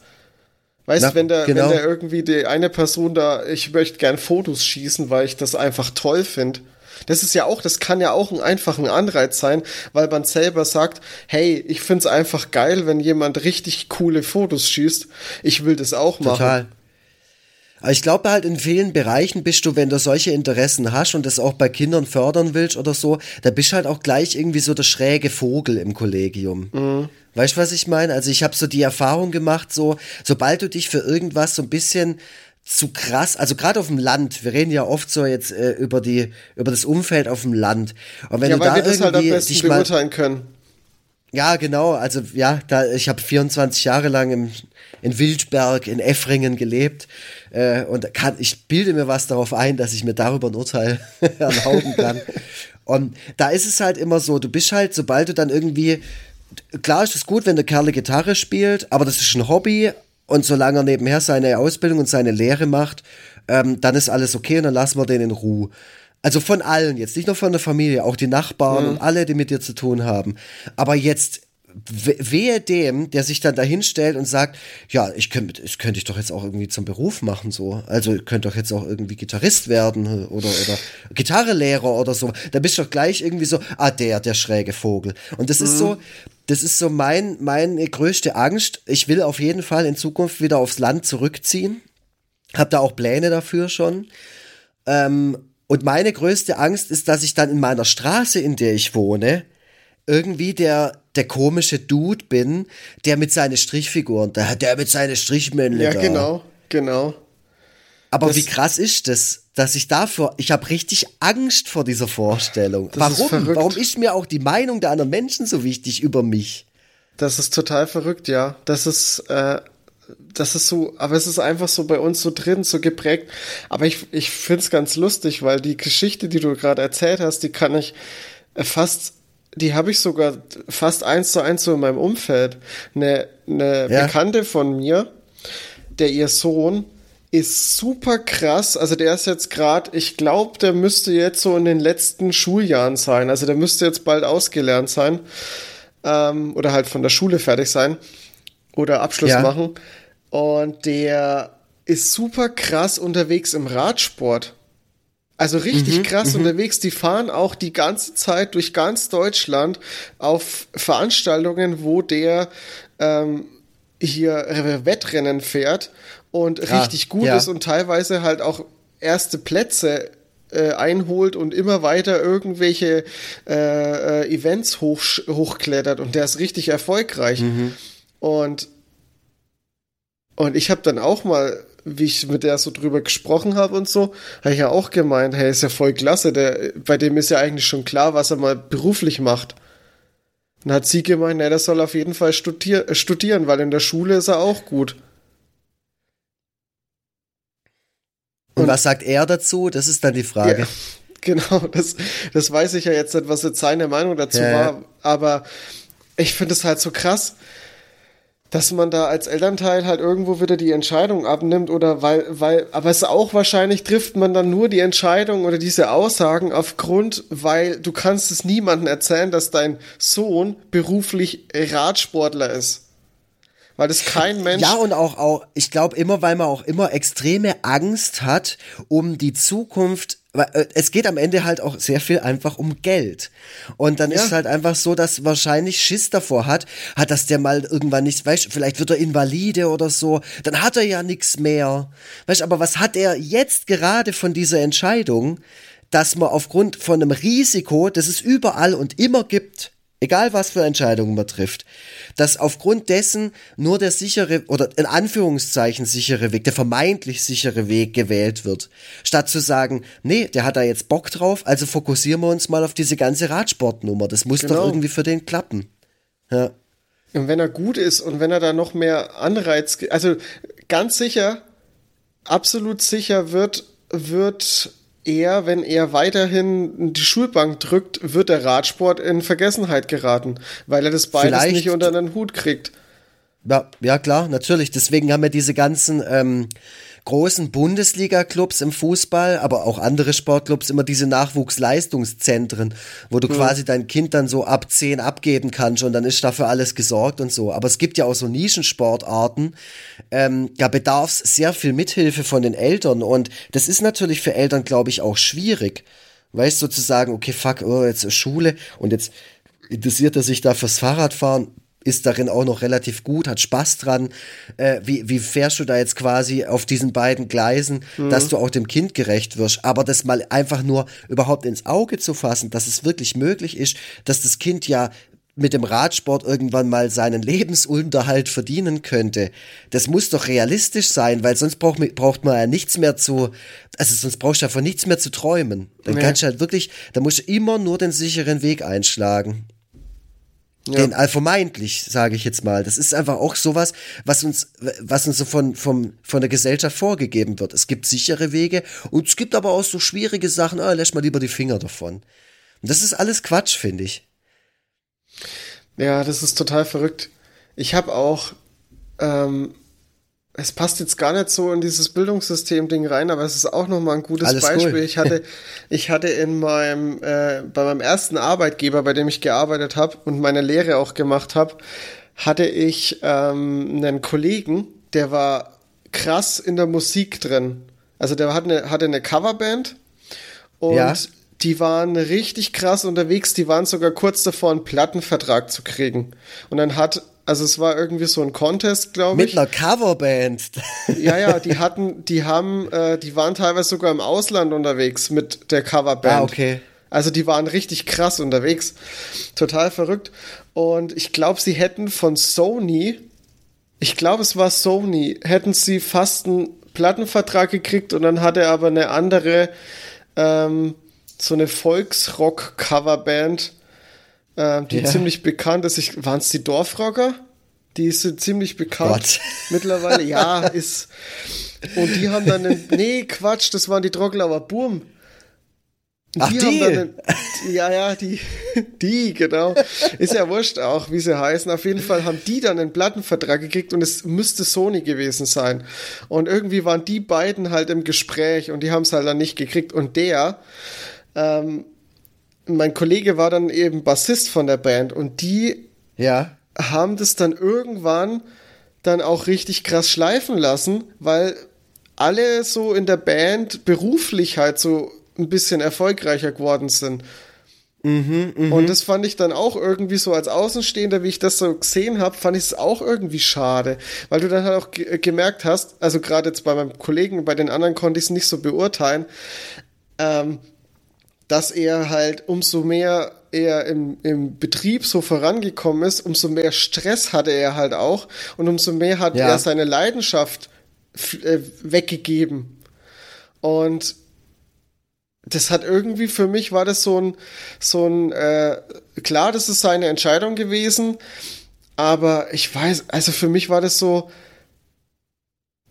Weißt du, wenn der, genau. wenn der irgendwie die eine Person da, ich möchte gern Fotos schießen, weil ich das einfach toll finde das ist ja auch, das kann ja auch ein einfacher Anreiz sein, weil man selber sagt, hey, ich find's einfach geil, wenn jemand richtig coole Fotos schießt. Ich will das auch machen. Total. Aber ich glaube halt in vielen Bereichen bist du, wenn du solche Interessen hast und das auch bei Kindern fördern willst oder so, da bist du halt auch gleich irgendwie so der schräge Vogel im Kollegium. Mhm. Weißt du, was ich meine? Also ich habe so die Erfahrung gemacht, so sobald du dich für irgendwas so ein bisschen zu krass, also gerade auf dem Land, wir reden ja oft so jetzt äh, über die über das Umfeld auf dem Land. Und wenn ja, du weil da wir das halt am besten beurteilen können. Ja, genau, also ja, da ich habe 24 Jahre lang im, in Wildberg in Effringen gelebt äh, und kann ich bilde mir was darauf ein, dass ich mir darüber ein Urteil erlauben kann. und da ist es halt immer so, du bist halt, sobald du dann irgendwie klar ist es gut, wenn der Kerl Gitarre spielt, aber das ist ein Hobby und solange er nebenher seine Ausbildung und seine Lehre macht, ähm, dann ist alles okay und dann lassen wir den in Ruhe. Also von allen jetzt, nicht nur von der Familie, auch die Nachbarn mhm. und alle, die mit dir zu tun haben. Aber jetzt wehe dem, der sich dann dahin stellt und sagt, ja, ich könnte, ich könnte ich doch jetzt auch irgendwie zum Beruf machen, so. Also, ich könnte doch jetzt auch irgendwie Gitarrist werden oder, oder Gitarrelehrer oder so. Da bist du doch gleich irgendwie so, ah, der, der schräge Vogel. Und das mhm. ist so, das ist so mein, meine größte Angst. Ich will auf jeden Fall in Zukunft wieder aufs Land zurückziehen. Hab da auch Pläne dafür schon. Ähm, und meine größte Angst ist, dass ich dann in meiner Straße, in der ich wohne, irgendwie der, der komische Dude bin, der mit seinen Strichfiguren, der, der mit seinen Strichmännchen. Ja, genau, genau. Aber das, wie krass ist das, dass ich dafür, ich habe richtig Angst vor dieser Vorstellung. Warum? Warum ist mir auch die Meinung der anderen Menschen so wichtig über mich? Das ist total verrückt, ja. Das ist, äh, das ist so, aber es ist einfach so bei uns so drin, so geprägt. Aber ich, ich find's ganz lustig, weil die Geschichte, die du gerade erzählt hast, die kann ich fast, die habe ich sogar fast eins zu eins so in meinem Umfeld. Eine, eine ja. Bekannte von mir, der ihr Sohn ist super krass. Also der ist jetzt gerade, ich glaube, der müsste jetzt so in den letzten Schuljahren sein. Also der müsste jetzt bald ausgelernt sein ähm, oder halt von der Schule fertig sein oder Abschluss ja. machen. Und der ist super krass unterwegs im Radsport. Also richtig mhm, krass mhm. unterwegs. Die fahren auch die ganze Zeit durch ganz Deutschland auf Veranstaltungen, wo der ähm, hier Wettrennen fährt und ja, richtig gut ja. ist und teilweise halt auch erste Plätze äh, einholt und immer weiter irgendwelche äh, äh, Events hoch, hochklettert und der ist richtig erfolgreich. Mhm. Und, und ich habe dann auch mal, wie ich mit der so drüber gesprochen habe und so, habe ich ja auch gemeint, hey, ist ja voll klasse, der, bei dem ist ja eigentlich schon klar, was er mal beruflich macht. Und hat sie gemeint, der soll auf jeden Fall studier studieren, weil in der Schule ist er auch gut. Und, und was sagt er dazu? Das ist dann die Frage. Ja, genau, das, das weiß ich ja jetzt nicht, was jetzt seine Meinung dazu ja. war. Aber ich finde es halt so krass, dass man da als Elternteil halt irgendwo wieder die Entscheidung abnimmt oder weil, weil, aber es auch wahrscheinlich trifft man dann nur die Entscheidung oder diese Aussagen aufgrund, weil du kannst es niemandem erzählen, dass dein Sohn beruflich Radsportler ist weil das kein Mensch. Ja, und auch, auch ich glaube immer, weil man auch immer extreme Angst hat um die Zukunft äh, es geht am Ende halt auch sehr viel einfach um Geld. Und dann ja. ist es halt einfach so, dass wahrscheinlich Schiss davor hat, hat, dass der mal irgendwann nicht, weißt vielleicht wird er Invalide oder so, dann hat er ja nichts mehr. Weißt aber was hat er jetzt gerade von dieser Entscheidung, dass man aufgrund von einem Risiko, das es überall und immer gibt, egal was für Entscheidungen man trifft, dass aufgrund dessen nur der sichere oder in Anführungszeichen sichere Weg, der vermeintlich sichere Weg gewählt wird, statt zu sagen, nee, der hat da jetzt Bock drauf, also fokussieren wir uns mal auf diese ganze Radsportnummer, das muss genau. doch irgendwie für den klappen. Ja. Und wenn er gut ist und wenn er da noch mehr Anreiz, also ganz sicher, absolut sicher wird, wird er, wenn er weiterhin die Schulbank drückt, wird der Radsport in Vergessenheit geraten, weil er das beides Vielleicht. nicht unter den Hut kriegt. Ja, ja, klar, natürlich. Deswegen haben wir diese ganzen ähm, großen Bundesliga-Clubs im Fußball, aber auch andere Sportclubs immer diese Nachwuchsleistungszentren, wo du mhm. quasi dein Kind dann so ab 10 abgeben kannst und dann ist dafür alles gesorgt und so. Aber es gibt ja auch so Nischensportarten, ähm, da bedarf es sehr viel Mithilfe von den Eltern und das ist natürlich für Eltern, glaube ich, auch schwierig. Weißt du, sozusagen, okay, fuck, oh, jetzt Schule und jetzt interessiert er sich da fürs Fahrradfahren ist darin auch noch relativ gut, hat Spaß dran. Äh, wie, wie fährst du da jetzt quasi auf diesen beiden Gleisen, mhm. dass du auch dem Kind gerecht wirst? Aber das mal einfach nur überhaupt ins Auge zu fassen, dass es wirklich möglich ist, dass das Kind ja mit dem Radsport irgendwann mal seinen Lebensunterhalt verdienen könnte. Das muss doch realistisch sein, weil sonst braucht, braucht man ja nichts mehr zu, also sonst brauchst du davon nichts mehr zu träumen. Dann nee. kannst du halt wirklich, da musst du immer nur den sicheren Weg einschlagen. Ja. Den äh, vermeintlich, sage ich jetzt mal. Das ist einfach auch sowas, was uns, was uns so von, vom, von der Gesellschaft vorgegeben wird. Es gibt sichere Wege und es gibt aber auch so schwierige Sachen, ah, lässt mal lieber die Finger davon. Und das ist alles Quatsch, finde ich. Ja, das ist total verrückt. Ich habe auch ähm, es passt jetzt gar nicht so in dieses Bildungssystem-Ding rein, aber es ist auch nochmal ein gutes Alles Beispiel. Cool. Ich hatte, ich hatte in meinem, äh, bei meinem ersten Arbeitgeber, bei dem ich gearbeitet habe und meine Lehre auch gemacht habe, hatte ich ähm, einen Kollegen, der war krass in der Musik drin. Also der hatte eine, hatte eine Coverband und ja. die waren richtig krass unterwegs. Die waren sogar kurz davor, einen Plattenvertrag zu kriegen. Und dann hat also es war irgendwie so ein Contest, glaube ich. Mit einer Coverband. Ja, ja, die hatten, die haben, äh, die waren teilweise sogar im Ausland unterwegs mit der Coverband. Ah, okay. Also die waren richtig krass unterwegs. Total verrückt. Und ich glaube, sie hätten von Sony, ich glaube, es war Sony, hätten sie fast einen Plattenvertrag gekriegt und dann hatte er aber eine andere, ähm, so eine Volksrock-Coverband äh, die ja. ziemlich bekannt ist. Waren es die Dorfrocker? Die sind ziemlich bekannt Gott. mittlerweile. Ja, ist. Und die haben dann einen, nee, Quatsch, das waren die Trocklauer Burm. Ach, die, die? Einen, ja, ja, die, die, genau. Ist ja wurscht auch, wie sie heißen. Auf jeden Fall haben die dann einen Plattenvertrag gekriegt und es müsste Sony gewesen sein. Und irgendwie waren die beiden halt im Gespräch und die haben es halt dann nicht gekriegt. Und der, ähm, mein Kollege war dann eben Bassist von der Band und die ja. haben das dann irgendwann dann auch richtig krass schleifen lassen, weil alle so in der Band beruflich halt so ein bisschen erfolgreicher geworden sind. Mhm, mh. Und das fand ich dann auch irgendwie so als Außenstehender, wie ich das so gesehen habe, fand ich es auch irgendwie schade, weil du dann halt auch ge gemerkt hast, also gerade jetzt bei meinem Kollegen, bei den anderen konnte ich es nicht so beurteilen, ähm, dass er halt umso mehr er im, im Betrieb so vorangekommen ist, umso mehr Stress hatte er halt auch und umso mehr hat ja. er seine Leidenschaft äh, weggegeben. Und das hat irgendwie für mich war das so ein so ein äh, klar, das ist seine Entscheidung gewesen, aber ich weiß, also für mich war das so,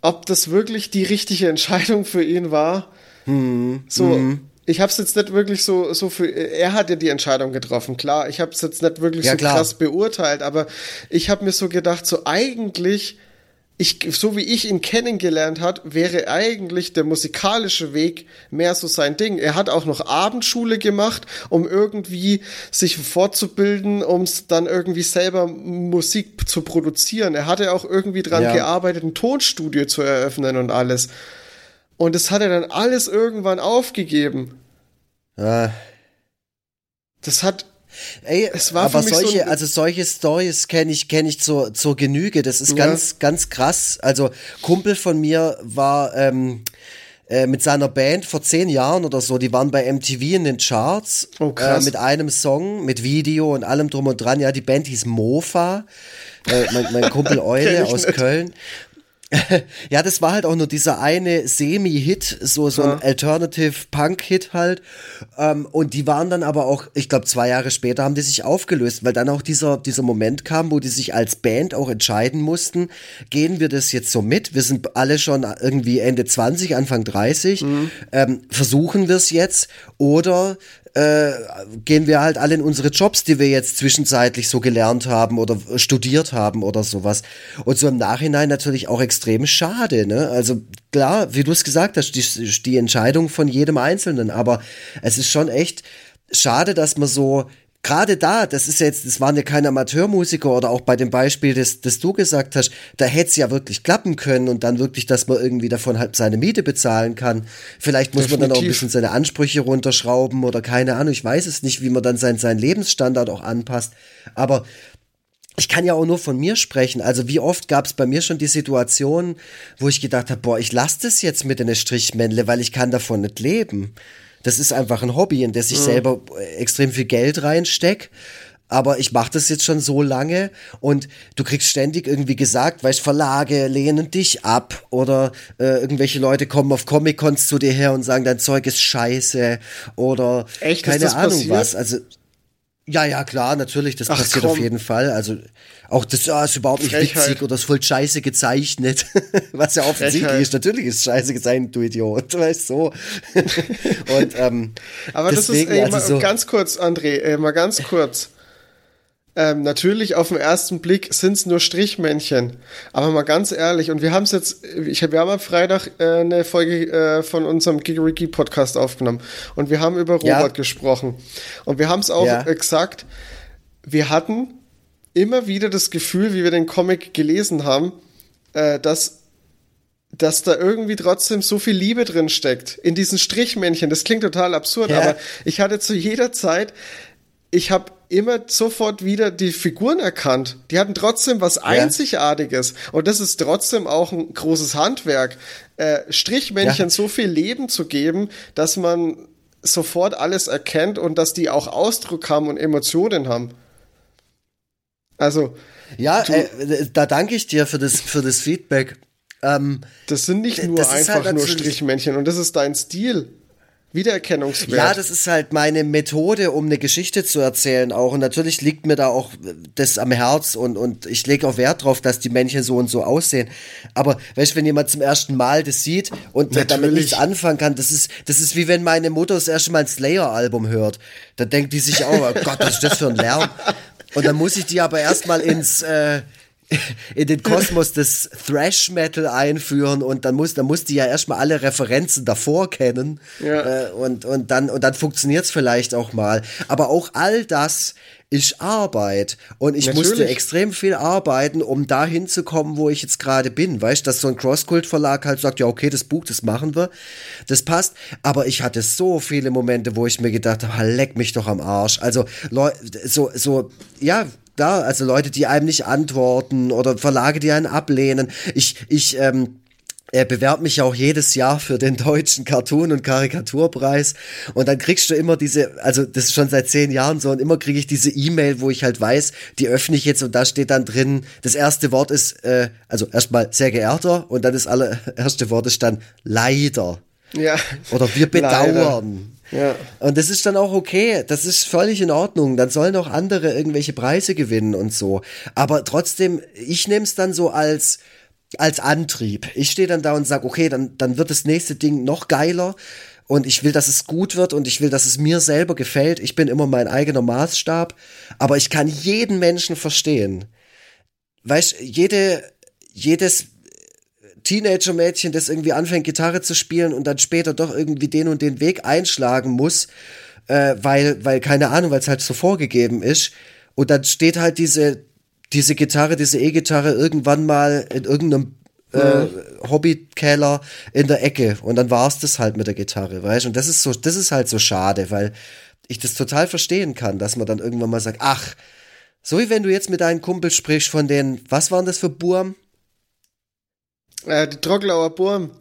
ob das wirklich die richtige Entscheidung für ihn war. Hm, so, hm ich habe es jetzt nicht wirklich so so für er hat ja die Entscheidung getroffen klar ich habe es jetzt nicht wirklich ja, so klar. krass beurteilt aber ich habe mir so gedacht so eigentlich ich so wie ich ihn kennengelernt hat wäre eigentlich der musikalische Weg mehr so sein Ding er hat auch noch Abendschule gemacht um irgendwie sich fortzubilden um dann irgendwie selber Musik zu produzieren er hatte auch irgendwie dran ja. gearbeitet ein Tonstudio zu eröffnen und alles und das hat er dann alles irgendwann aufgegeben. Ja. Das hat. Ey, es war aber solche, so also solche Stories kenne ich, kenne ich zur, zur Genüge. Das ist ja. ganz, ganz krass. Also Kumpel von mir war ähm, äh, mit seiner Band vor zehn Jahren oder so. Die waren bei MTV in den Charts oh, äh, mit einem Song, mit Video und allem drum und dran. Ja, die Band hieß Mofa. Äh, mein, mein Kumpel Eule aus nicht. Köln. ja, das war halt auch nur dieser eine Semi-Hit, so, so ein Alternative-Punk-Hit halt. Ähm, und die waren dann aber auch, ich glaube, zwei Jahre später haben die sich aufgelöst, weil dann auch dieser, dieser Moment kam, wo die sich als Band auch entscheiden mussten, gehen wir das jetzt so mit? Wir sind alle schon irgendwie Ende 20, Anfang 30. Mhm. Ähm, versuchen wir es jetzt oder äh, gehen wir halt alle in unsere Jobs, die wir jetzt zwischenzeitlich so gelernt haben oder studiert haben oder sowas. Und so im Nachhinein natürlich auch extrem schade, ne? Also klar, wie du es gesagt hast, die, die Entscheidung von jedem Einzelnen, aber es ist schon echt schade, dass man so gerade da, das ist jetzt, das waren ja keine Amateurmusiker oder auch bei dem Beispiel, das, das du gesagt hast, da hätte es ja wirklich klappen können und dann wirklich, dass man irgendwie davon halt seine Miete bezahlen kann. Vielleicht muss Definitiv. man dann auch ein bisschen seine Ansprüche runterschrauben oder keine Ahnung, ich weiß es nicht, wie man dann seinen, seinen Lebensstandard auch anpasst. Aber ich kann ja auch nur von mir sprechen. Also wie oft gab es bei mir schon die Situation, wo ich gedacht habe, boah, ich lasse das jetzt mit einer Strichmännle, weil ich kann davon nicht leben. Das ist einfach ein Hobby, in das ich mhm. selber äh, extrem viel Geld reinsteck. Aber ich mache das jetzt schon so lange und du kriegst ständig irgendwie gesagt, weißt Verlage lehnen dich ab oder äh, irgendwelche Leute kommen auf Comic-Cons zu dir her und sagen, dein Zeug ist scheiße oder Echt, keine Ahnung passiert? was. Also ja, ja, klar, natürlich, das Ach, passiert komm. auf jeden Fall. Also auch das ja, ist überhaupt nicht Frechheit. witzig oder ist voll scheiße gezeichnet. Was ja offensichtlich Frechheit. ist. Natürlich ist es scheiße gezeichnet, du Idiot. Weißt so. Und, ähm, Aber deswegen, das ist, ey, also mal, so ganz kurz, André, ey, mal ganz kurz. Ähm, natürlich auf den ersten Blick sind es nur Strichmännchen. Aber mal ganz ehrlich, und wir haben es jetzt, ich hab, wir haben am Freitag äh, eine Folge äh, von unserem Gigariki Podcast aufgenommen und wir haben über Robert ja. gesprochen. Und wir haben es auch ja. äh, gesagt, wir hatten immer wieder das Gefühl, wie wir den Comic gelesen haben, äh, dass dass da irgendwie trotzdem so viel Liebe drin steckt in diesen Strichmännchen. Das klingt total absurd, ja. aber ich hatte zu jeder Zeit ich habe immer sofort wieder die Figuren erkannt. Die hatten trotzdem was Einzigartiges. Und das ist trotzdem auch ein großes Handwerk. Äh, Strichmännchen ja. so viel Leben zu geben, dass man sofort alles erkennt und dass die auch Ausdruck haben und Emotionen haben. Also. Ja, äh, da danke ich dir für das, für das Feedback. Ähm, das sind nicht nur einfach halt nur Strichmännchen und das ist dein Stil Wiedererkennungswert. Ja, das ist halt meine Methode, um eine Geschichte zu erzählen auch. Und natürlich liegt mir da auch das am Herz und, und ich lege auch Wert drauf, dass die Männchen so und so aussehen. Aber weißt du, wenn jemand zum ersten Mal das sieht und natürlich. damit nichts anfangen kann, das ist, das ist wie wenn meine Mutter das erste Mal ein Slayer-Album hört. Da denkt die sich auch, oh Gott, was ist das für ein Lärm? Und dann muss ich die aber erstmal ins, äh, in den Kosmos des Thrash Metal einführen und dann muss, dann muss die ja erstmal alle Referenzen davor kennen ja. äh, und, und dann, und dann funktioniert's vielleicht auch mal. Aber auch all das ist Arbeit und ich Natürlich. musste extrem viel arbeiten, um da hinzukommen, wo ich jetzt gerade bin. Weißt, dass so ein Crosskult-Verlag halt sagt, ja, okay, das Buch, das machen wir, das passt. Aber ich hatte so viele Momente, wo ich mir gedacht habe, leck mich doch am Arsch. Also, so, so, ja, da, also Leute, die einem nicht antworten oder Verlage, die einen ablehnen. Ich, ich, ähm, er bewerbt mich auch jedes Jahr für den deutschen Cartoon- und Karikaturpreis. Und dann kriegst du immer diese, also das ist schon seit zehn Jahren so, und immer kriege ich diese E-Mail, wo ich halt weiß, die öffne ich jetzt und da steht dann drin, das erste Wort ist, äh, also erstmal sehr geehrter und dann das allererste Wort ist dann leider. Ja. Oder wir bedauern. Leider. Ja. Und das ist dann auch okay, das ist völlig in Ordnung. Dann sollen auch andere irgendwelche Preise gewinnen und so. Aber trotzdem, ich nehme es dann so als als Antrieb. Ich stehe dann da und sage, okay, dann dann wird das nächste Ding noch geiler und ich will, dass es gut wird und ich will, dass es mir selber gefällt. Ich bin immer mein eigener Maßstab, aber ich kann jeden Menschen verstehen. Weißt, jede jedes Teenager-Mädchen, das irgendwie anfängt, Gitarre zu spielen und dann später doch irgendwie den und den Weg einschlagen muss, äh, weil, weil, keine Ahnung, weil es halt so vorgegeben ist. Und dann steht halt diese, diese Gitarre, diese E-Gitarre irgendwann mal in irgendeinem äh, Hobbykeller in der Ecke und dann war es das halt mit der Gitarre, weißt du? Und das ist so, das ist halt so schade, weil ich das total verstehen kann, dass man dann irgendwann mal sagt, ach, so wie wenn du jetzt mit deinen Kumpels sprichst von den, was waren das für Burm? Äh, die Trocklauer Burm.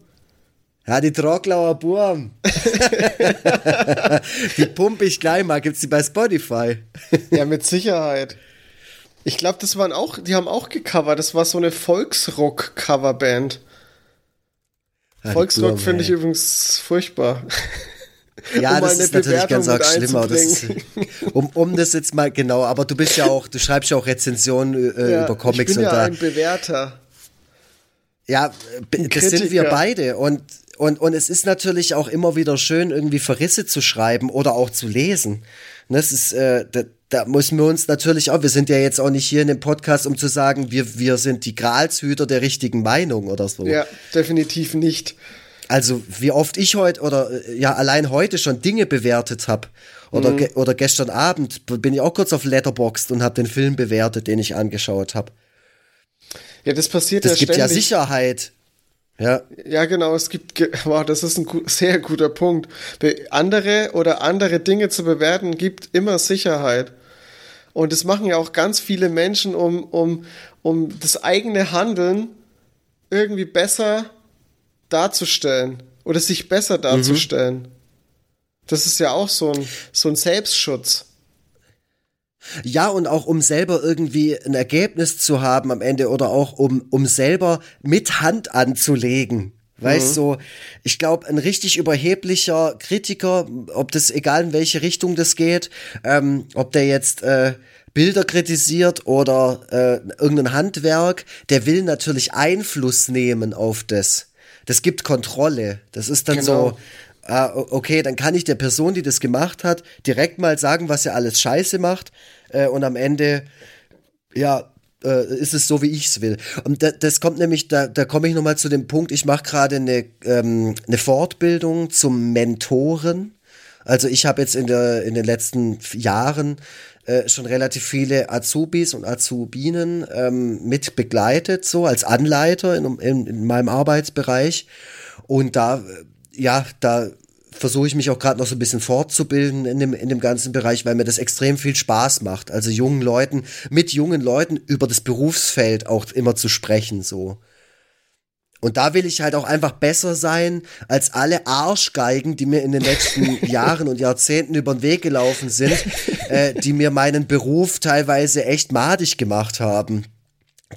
Ja, die Trocklauer Burm. die pumpe ich gleich mal. Gibt's die bei Spotify? ja, mit Sicherheit. Ich glaube, das waren auch, die haben auch gecovert. Das war so eine Volksrock-Coverband. Ja, Volksrock finde ich übrigens furchtbar. Ja, um das ist natürlich ganz arg schlimmer. Ist, um, um das jetzt mal genau, aber du bist ja auch, du schreibst ja auch Rezensionen äh, ja, über Comics ich bin ja da. ein Bewerter. Ja, das sind wir beide und und, und es ist natürlich auch immer wieder schön, irgendwie Verrisse zu schreiben oder auch zu lesen. Das ist, äh, da, da müssen wir uns natürlich auch, wir sind ja jetzt auch nicht hier in dem Podcast, um zu sagen, wir, wir sind die Gralshüter der richtigen Meinung oder so. Ja, definitiv nicht. Also, wie oft ich heute oder äh, ja allein heute schon Dinge bewertet habe. Oder, mhm. ge oder gestern Abend bin ich auch kurz auf Letterboxd und habe den Film bewertet, den ich angeschaut habe. Ja, das passiert das ja ständig. Es gibt ja Sicherheit. Ja. Ja, genau, es gibt, wow, das ist ein sehr guter Punkt. Andere oder andere Dinge zu bewerten gibt immer Sicherheit. Und das machen ja auch ganz viele Menschen, um, um, um das eigene Handeln irgendwie besser darzustellen oder sich besser darzustellen. Mhm. Das ist ja auch so ein, so ein Selbstschutz. Ja, und auch um selber irgendwie ein Ergebnis zu haben am Ende oder auch um, um selber mit Hand anzulegen. Weißt mhm. so, ich glaube, ein richtig überheblicher Kritiker, ob das egal in welche Richtung das geht, ähm, ob der jetzt äh, Bilder kritisiert oder äh, irgendein Handwerk, der will natürlich Einfluss nehmen auf das. Das gibt Kontrolle. Das ist dann genau. so, ah, okay, dann kann ich der Person, die das gemacht hat, direkt mal sagen, was er alles scheiße macht äh, und am Ende, ja, äh, ist es so, wie ich es will. Und da, das kommt nämlich, da, da komme ich nochmal zu dem Punkt, ich mache gerade eine, ähm, eine Fortbildung zum Mentoren. Also ich habe jetzt in, der, in den letzten Jahren äh, schon relativ viele Azubis und Azubinen ähm, mit begleitet, so als Anleiter in, in, in meinem Arbeitsbereich. Und da, ja, da versuche ich mich auch gerade noch so ein bisschen fortzubilden in dem, in dem ganzen Bereich, weil mir das extrem viel Spaß macht. Also jungen Leuten, mit jungen Leuten über das Berufsfeld auch immer zu sprechen, so. Und da will ich halt auch einfach besser sein als alle Arschgeigen, die mir in den letzten Jahren und Jahrzehnten über den Weg gelaufen sind, äh, die mir meinen Beruf teilweise echt madig gemacht haben.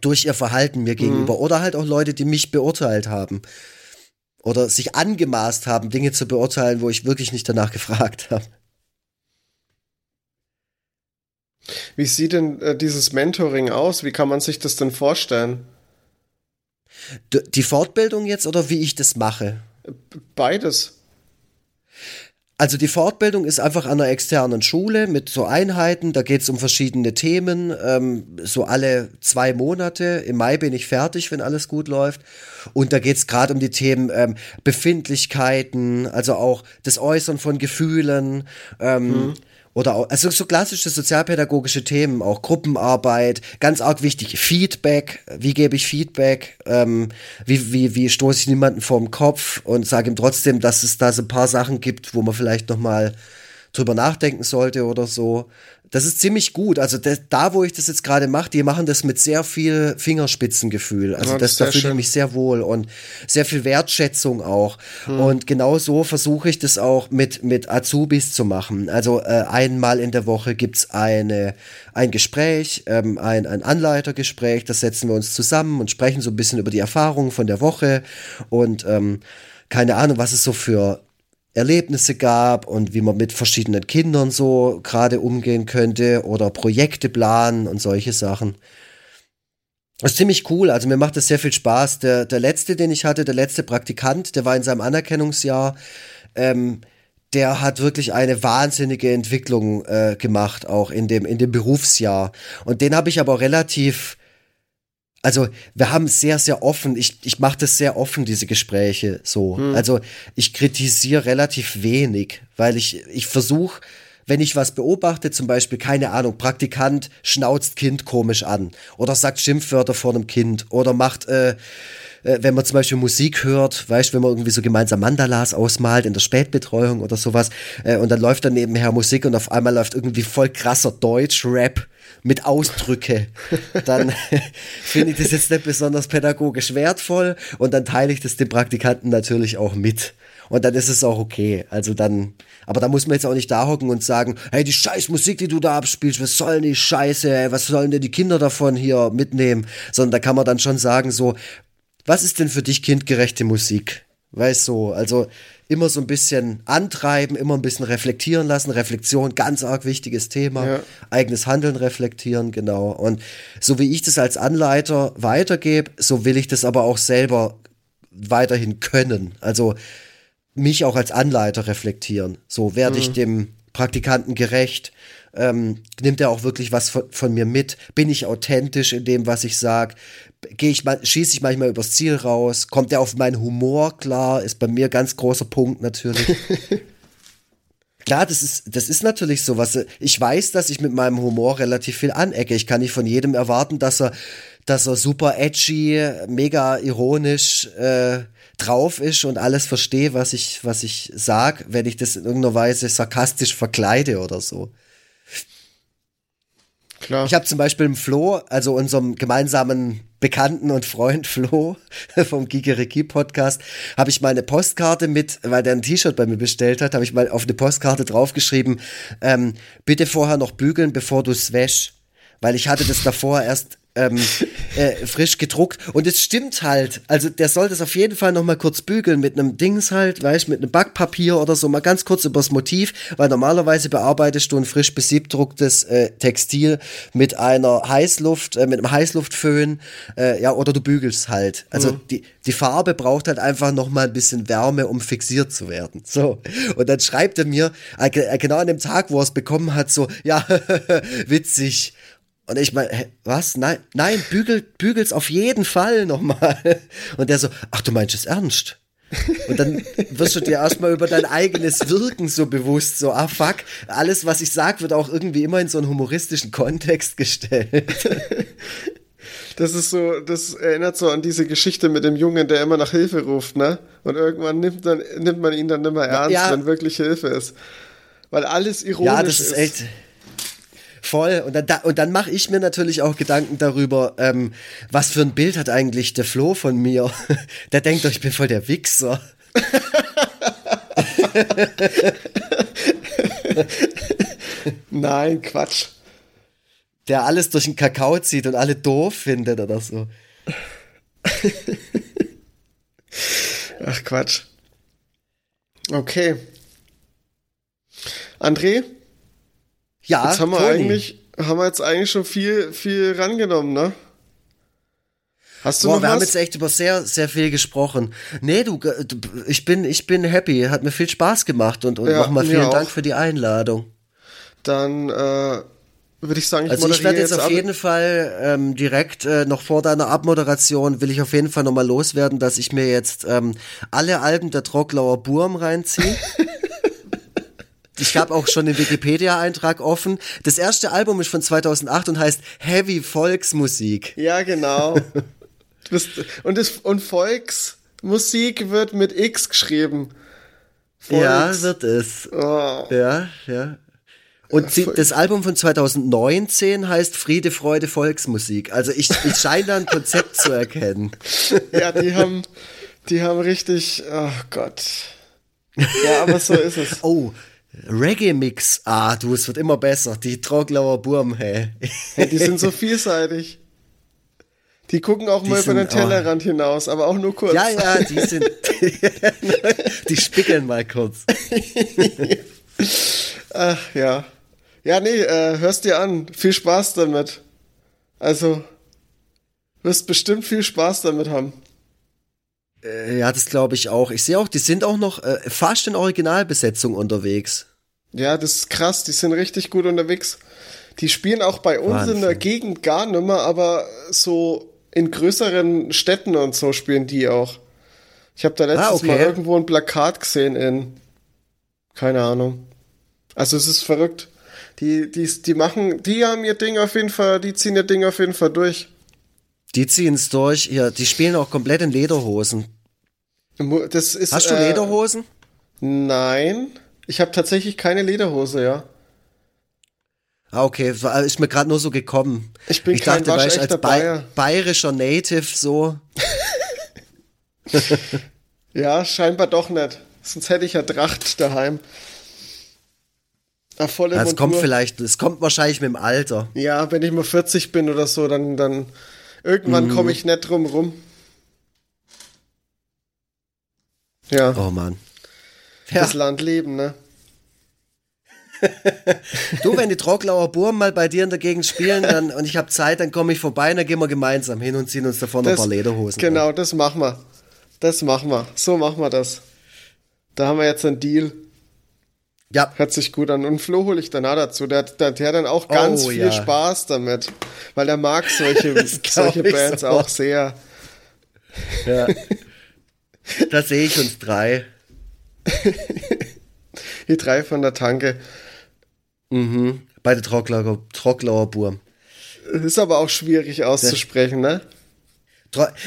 Durch ihr Verhalten mir gegenüber. Mhm. Oder halt auch Leute, die mich beurteilt haben. Oder sich angemaßt haben, Dinge zu beurteilen, wo ich wirklich nicht danach gefragt habe. Wie sieht denn äh, dieses Mentoring aus? Wie kann man sich das denn vorstellen? Die Fortbildung jetzt oder wie ich das mache? Beides. Also die Fortbildung ist einfach an einer externen Schule mit so Einheiten, da geht es um verschiedene Themen, ähm, so alle zwei Monate. Im Mai bin ich fertig, wenn alles gut läuft. Und da geht es gerade um die Themen ähm, Befindlichkeiten, also auch das Äußern von Gefühlen. Ähm, mhm oder auch, also so klassische sozialpädagogische Themen, auch Gruppenarbeit, ganz arg wichtig, Feedback, wie gebe ich Feedback, ähm, wie, wie, wie stoße ich niemanden vorm Kopf? Und sage ihm trotzdem, dass es da so ein paar Sachen gibt, wo man vielleicht nochmal drüber nachdenken sollte oder so das ist ziemlich gut. Also das, da, wo ich das jetzt gerade mache, die machen das mit sehr viel Fingerspitzengefühl. Also ja, das, da fühle ich mich sehr wohl und sehr viel Wertschätzung auch. Hm. Und genau so versuche ich das auch mit, mit Azubis zu machen. Also äh, einmal in der Woche gibt's eine, ein Gespräch, ähm, ein, ein Anleitergespräch, das setzen wir uns zusammen und sprechen so ein bisschen über die Erfahrungen von der Woche und ähm, keine Ahnung, was es so für Erlebnisse gab und wie man mit verschiedenen Kindern so gerade umgehen könnte oder Projekte planen und solche Sachen. Das ist ziemlich cool, also mir macht das sehr viel Spaß. Der, der letzte, den ich hatte, der letzte Praktikant, der war in seinem Anerkennungsjahr, ähm, der hat wirklich eine wahnsinnige Entwicklung äh, gemacht, auch in dem, in dem Berufsjahr. Und den habe ich aber relativ also wir haben sehr, sehr offen, ich, ich mache das sehr offen, diese Gespräche so. Hm. Also ich kritisiere relativ wenig, weil ich, ich versuche, wenn ich was beobachte, zum Beispiel, keine Ahnung, Praktikant schnauzt Kind komisch an oder sagt Schimpfwörter vor einem Kind oder macht, äh, äh, wenn man zum Beispiel Musik hört, weißt wenn man irgendwie so gemeinsam Mandalas ausmalt in der Spätbetreuung oder sowas, äh, und dann läuft dann nebenher Musik und auf einmal läuft irgendwie voll krasser Deutsch-Rap mit Ausdrücke, dann finde ich das jetzt nicht besonders pädagogisch wertvoll und dann teile ich das dem Praktikanten natürlich auch mit. Und dann ist es auch okay. Also dann, aber da muss man jetzt auch nicht da hocken und sagen, hey, die scheiß Musik, die du da abspielst, was soll denn die Scheiße, ey, was sollen denn die Kinder davon hier mitnehmen? Sondern da kann man dann schon sagen so, was ist denn für dich kindgerechte Musik? Weißt du, also immer so ein bisschen antreiben, immer ein bisschen reflektieren lassen. Reflexion, ganz arg wichtiges Thema. Ja. Eigenes Handeln reflektieren, genau. Und so wie ich das als Anleiter weitergebe, so will ich das aber auch selber weiterhin können. Also mich auch als Anleiter reflektieren. So werde mhm. ich dem Praktikanten gerecht. Ähm, nimmt er auch wirklich was von, von, mir mit? Bin ich authentisch in dem, was ich sage? gehe ich mal, schieße ich manchmal übers Ziel raus, kommt er auf meinen Humor klar, ist bei mir ganz großer Punkt natürlich. Klar, das ist, das ist natürlich so was. Ich weiß, dass ich mit meinem Humor relativ viel anecke. Ich kann nicht von jedem erwarten, dass er, dass er super edgy, mega ironisch äh, drauf ist und alles verstehe, was ich, was ich sag, wenn ich das in irgendeiner Weise sarkastisch verkleide oder so. Klar. Ich habe zum Beispiel im Flo, also unserem gemeinsamen Bekannten und Freund Flo vom Gigeriki Podcast, habe ich mal eine Postkarte mit, weil der ein T-Shirt bei mir bestellt hat, habe ich mal auf eine Postkarte draufgeschrieben, ähm, bitte vorher noch bügeln, bevor du es wäsch. Weil ich hatte das davor erst ähm, äh, frisch gedruckt. Und es stimmt halt. Also der soll das auf jeden Fall noch mal kurz bügeln mit einem Dings halt, weißt mit einem Backpapier oder so, mal ganz kurz übers Motiv, weil normalerweise bearbeitest du ein frisch besiebdrucktes äh, Textil mit einer Heißluft, äh, mit einem Heißluftföhn, äh, ja, oder du bügelst halt. Also mhm. die, die Farbe braucht halt einfach noch mal ein bisschen Wärme, um fixiert zu werden. So. Und dann schreibt er mir, äh, genau an dem Tag, wo er es bekommen hat, so, ja, witzig. Und ich meine, was? Nein, nein, bügel, bügel's auf jeden Fall nochmal. Und der so, ach, du meinst es ernst? Und dann wirst du dir erstmal über dein eigenes Wirken so bewusst, so, ah fuck, alles, was ich sag, wird auch irgendwie immer in so einen humoristischen Kontext gestellt. Das ist so, das erinnert so an diese Geschichte mit dem Jungen, der immer nach Hilfe ruft, ne? Und irgendwann nimmt, dann, nimmt man ihn dann mehr ernst, ja. wenn wirklich Hilfe ist. Weil alles ironisch ist. Ja, das ist, ist. echt Voll. Und dann, da, und dann mache ich mir natürlich auch Gedanken darüber, ähm, was für ein Bild hat eigentlich der Flo von mir. der denkt doch, ich bin voll der Wichser. Nein, Quatsch. Der alles durch den Kakao zieht und alle doof findet oder so. Ach Quatsch. Okay. André? Ja, jetzt haben wir eigentlich, haben wir jetzt eigentlich schon viel, viel rangenommen, ne? Hast du Boah, noch wir was? haben jetzt echt über sehr, sehr viel gesprochen. Nee, du, du ich bin, ich bin happy. Hat mir viel Spaß gemacht und, und Ja, nochmal vielen auch. Dank für die Einladung. Dann äh, würde ich sagen, ich Also ich werde jetzt auf ab. jeden Fall ähm, direkt äh, noch vor deiner Abmoderation will ich auf jeden Fall nochmal loswerden, dass ich mir jetzt ähm, alle Alben der Trocklauer Burm reinziehe. Ich habe auch schon den Wikipedia-Eintrag offen. Das erste Album ist von 2008 und heißt Heavy Volksmusik. Ja, genau. Bist, und, das, und Volksmusik wird mit X geschrieben. Volks. Ja, wird es. Oh. Ja, ja. Und sie, das Album von 2019 heißt Friede, Freude, Volksmusik. Also ich, ich scheine da ein Konzept zu erkennen. Ja, die haben, die haben richtig, oh Gott. Ja, aber so ist es. Oh, Reggae-Mix. Ah, du, es wird immer besser. Die Troglauer Burm, hey. Ja, die sind so vielseitig. Die gucken auch Die mal über den sind- oh. Tellerrand hinaus, aber auch nur kurz. Ja, ja, die sind. die spickeln mal kurz. Ach, ja. Ja, nee, äh, hörst dir an. Viel Spaß damit. Also, wirst bestimmt viel Spaß damit haben. Äh, Ja, das glaube ich auch. Ich sehe auch, die sind auch noch äh, fast in Originalbesetzung unterwegs. Ja, das ist krass, die sind richtig gut unterwegs. Die spielen auch bei uns in der Wahnsinn. Gegend gar nimmer, aber so in größeren Städten und so spielen die auch. Ich habe da letztes Ah, okay. Mal irgendwo ein Plakat gesehen in keine Ahnung. Also es ist verrückt. Die, die, die machen, die haben ihr Ding auf jeden Fall, die ziehen ihr Ding auf jeden Fall durch. Die ziehen es durch. Ja, die spielen auch komplett in Lederhosen. Das ist, Hast du äh, Lederhosen? Nein. Ich habe tatsächlich keine Lederhose, ja. Ah, okay, ist mir gerade nur so gekommen. Ich bin kein dachte, weißt, als Bay Bayer. bayerischer Native so. Ja, scheinbar doch nicht. Sonst hätte ich ja Tracht daheim. Ach, volle Ja, Es kommt vielleicht, es kommt wahrscheinlich mit dem Alter. Ja, wenn ich mal 40 bin oder so, dann, dann irgendwann Mhm. komme ich nicht drum rum. Ja, Oh Mann. Ja, das Land leben, ne? du, wenn die Trocklauer Burm mal bei dir in der Gegend spielen dann, und ich habe Zeit, dann komme ich vorbei und dann gehen wir gemeinsam hin und ziehen uns davon ein Das, paar Lederhosen. an. genau, das machen wir. Das machen wir. So machen wir das. Da haben wir jetzt einen Deal. Ja, Hört sich gut an. Und Flo hole ich dann auch dazu. Der, hat- der, der hat dann auch ganz Oh, viel ja. Spaß damit. Weil er mag solche, solche Bands so. auch sehr. ja. da sehe ich uns drei. Die drei von der Tanke. Mhm. Bei der Trocklauer, Trocklauer Burm. Ist aber auch schwierig auszusprechen, ne?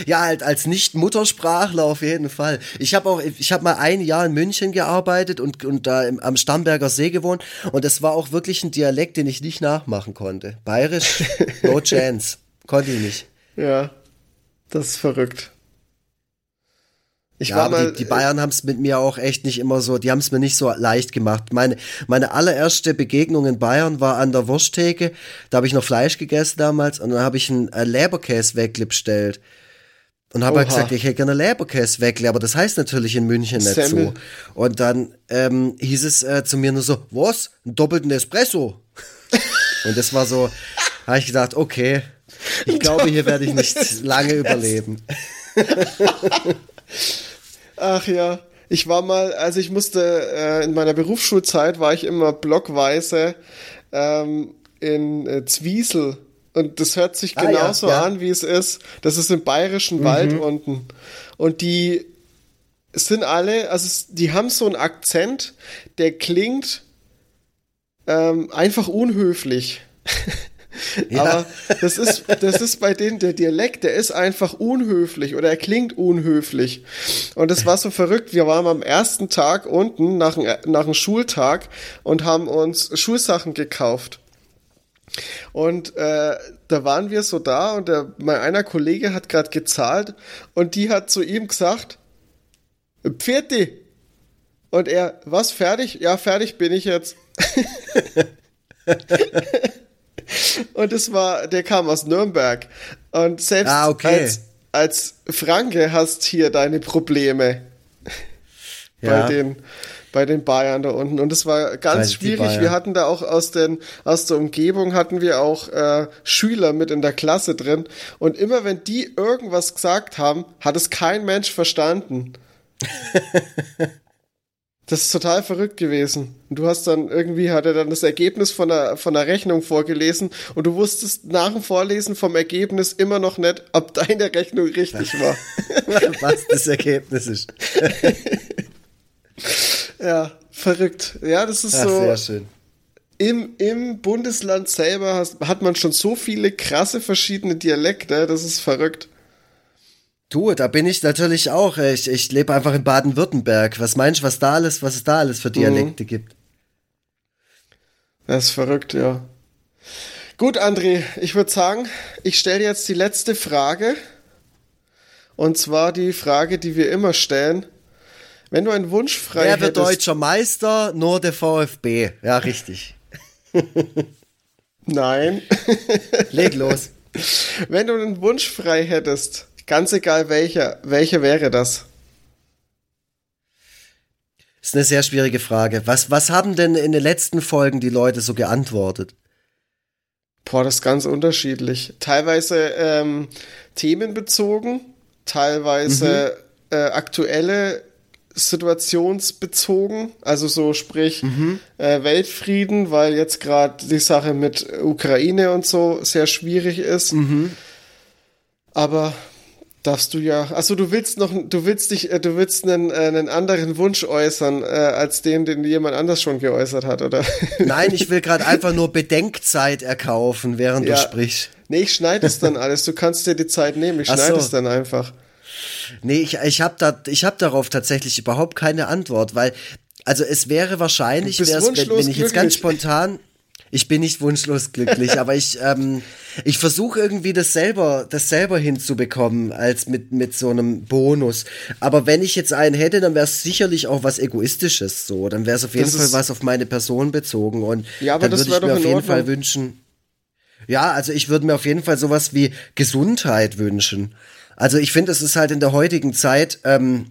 Ja, halt als Nicht-Muttersprachler auf jeden Fall. Ich habe auch, ich habe mal ein Jahr in München gearbeitet und, und da im, am Starnberger See gewohnt und das war auch wirklich ein Dialekt, den ich nicht nachmachen konnte. Bayerisch, no chance. Konnte ich nicht. Ja. Das ist verrückt. Ich ja, war mal. die, die Bayern haben es mit mir auch echt nicht immer so, die haben es mir nicht so leicht gemacht. Meine, meine allererste Begegnung in Bayern war an der Wursttheke. Da habe ich noch Fleisch gegessen damals und dann habe ich einen äh, Leberkäse weggestellt. Und habe halt gesagt, ich hätte gerne Leberkäse wegle, aber das heißt natürlich in München nicht Semmel. so. Und dann ähm, hieß es äh, zu mir nur so, was? Einen doppelten Espresso? und das war so, habe ich gedacht, okay, ich glaube, hier werde ich nicht lange überleben. Ach ja. Ich war mal, also ich musste, äh, in meiner Berufsschulzeit war ich immer blockweise ähm, in äh, Zwiesel. Und das hört sich Ah, ja, genauso ja. an, wie es ist. Das ist im bayerischen Wald unten. Und die sind alle, also die haben so einen Akzent, der klingt ähm, einfach unhöflich. Ja. Aber das ist, das ist bei denen, der Dialekt, der ist einfach unhöflich oder er klingt unhöflich. Und das war so verrückt. Wir waren am ersten Tag unten nach, dem- nach dem Schultag und haben uns Schulsachen gekauft. Und äh, da waren wir so da und der, mein einer Kollege hat gerade gezahlt und die hat zu ihm gesagt, Pfirti. Und er, was, fertig? Ja, fertig bin ich jetzt. und es war, der kam aus Nürnberg. Und selbst Ah, okay. als, als Franke hast hier deine Probleme. ja. bei den bei den Bayern da unten. Und es war ganz schwierig. Wir hatten da auch aus, den, aus der Umgebung hatten wir auch äh, Schüler mit in der Klasse drin. Und immer wenn die irgendwas gesagt haben, hat es kein Mensch verstanden. Das ist total verrückt gewesen. Und du hast dann irgendwie, hat er dann das Ergebnis von der, von der Rechnung vorgelesen und du wusstest nach dem Vorlesen vom Ergebnis immer noch nicht, ob deine Rechnung richtig war. Was das Ergebnis ist. ja, verrückt. Ja, das ist Ach, so. Sehr schön. Im, Im Bundesland selber hast, hat man schon so viele krasse verschiedene Dialekte, das ist verrückt. Du, da bin ich natürlich auch. Ich, ich lebe einfach in Baden-Württemberg. Was meinst du, was da alles, was es da alles für Dialekte mhm. gibt? Das ist verrückt, ja. Gut, André, ich würde sagen, ich stelle jetzt die letzte Frage. Und zwar die Frage, die wir immer stellen. Wenn du einen Wunsch frei Wer wird deutscher Meister? Nur der VfB. Ja, richtig. Nein. Leg los. Wenn du einen Wunsch frei hättest, Ganz egal welcher. Welcher wäre das? Das ist eine sehr schwierige Frage. Was, was haben denn in den letzten Folgen die Leute so geantwortet? Boah, das ist ganz unterschiedlich. Teilweise ähm, themenbezogen, teilweise mhm. äh, aktuelle situationsbezogen, also so sprich mhm. äh, Weltfrieden, weil jetzt gerade die Sache mit Ukraine und so sehr schwierig ist. Mhm. Aber Darfst du ja. Achso, du willst noch, du willst dich, äh, du willst einen, äh, einen anderen Wunsch äußern, äh, als den, den jemand anders schon geäußert hat, oder? Nein, ich will gerade einfach nur Bedenkzeit erkaufen, während ja. du sprichst. Nee, ich schneide es dann alles. Du kannst dir die Zeit nehmen. Ich schneide so. es dann einfach. Nee, ich, ich habe da, ich hab darauf tatsächlich überhaupt keine Antwort, weil, also es wäre wahrscheinlich, wenn ich jetzt ganz spontan, ich bin nicht wunschlos glücklich, aber ich, ähm, ich versuche irgendwie das selber, das selber hinzubekommen, als mit, mit so einem Bonus. Aber wenn ich jetzt einen hätte, dann wäre es sicherlich auch was Egoistisches so. Dann wäre es auf jeden das Fall was auf meine Person bezogen. Und ja, aber dann würde ich mir auf jeden Ordnung. Fall wünschen. Ja, also ich würde mir auf jeden Fall sowas wie Gesundheit wünschen. Also ich finde, es ist halt in der heutigen Zeit, ähm,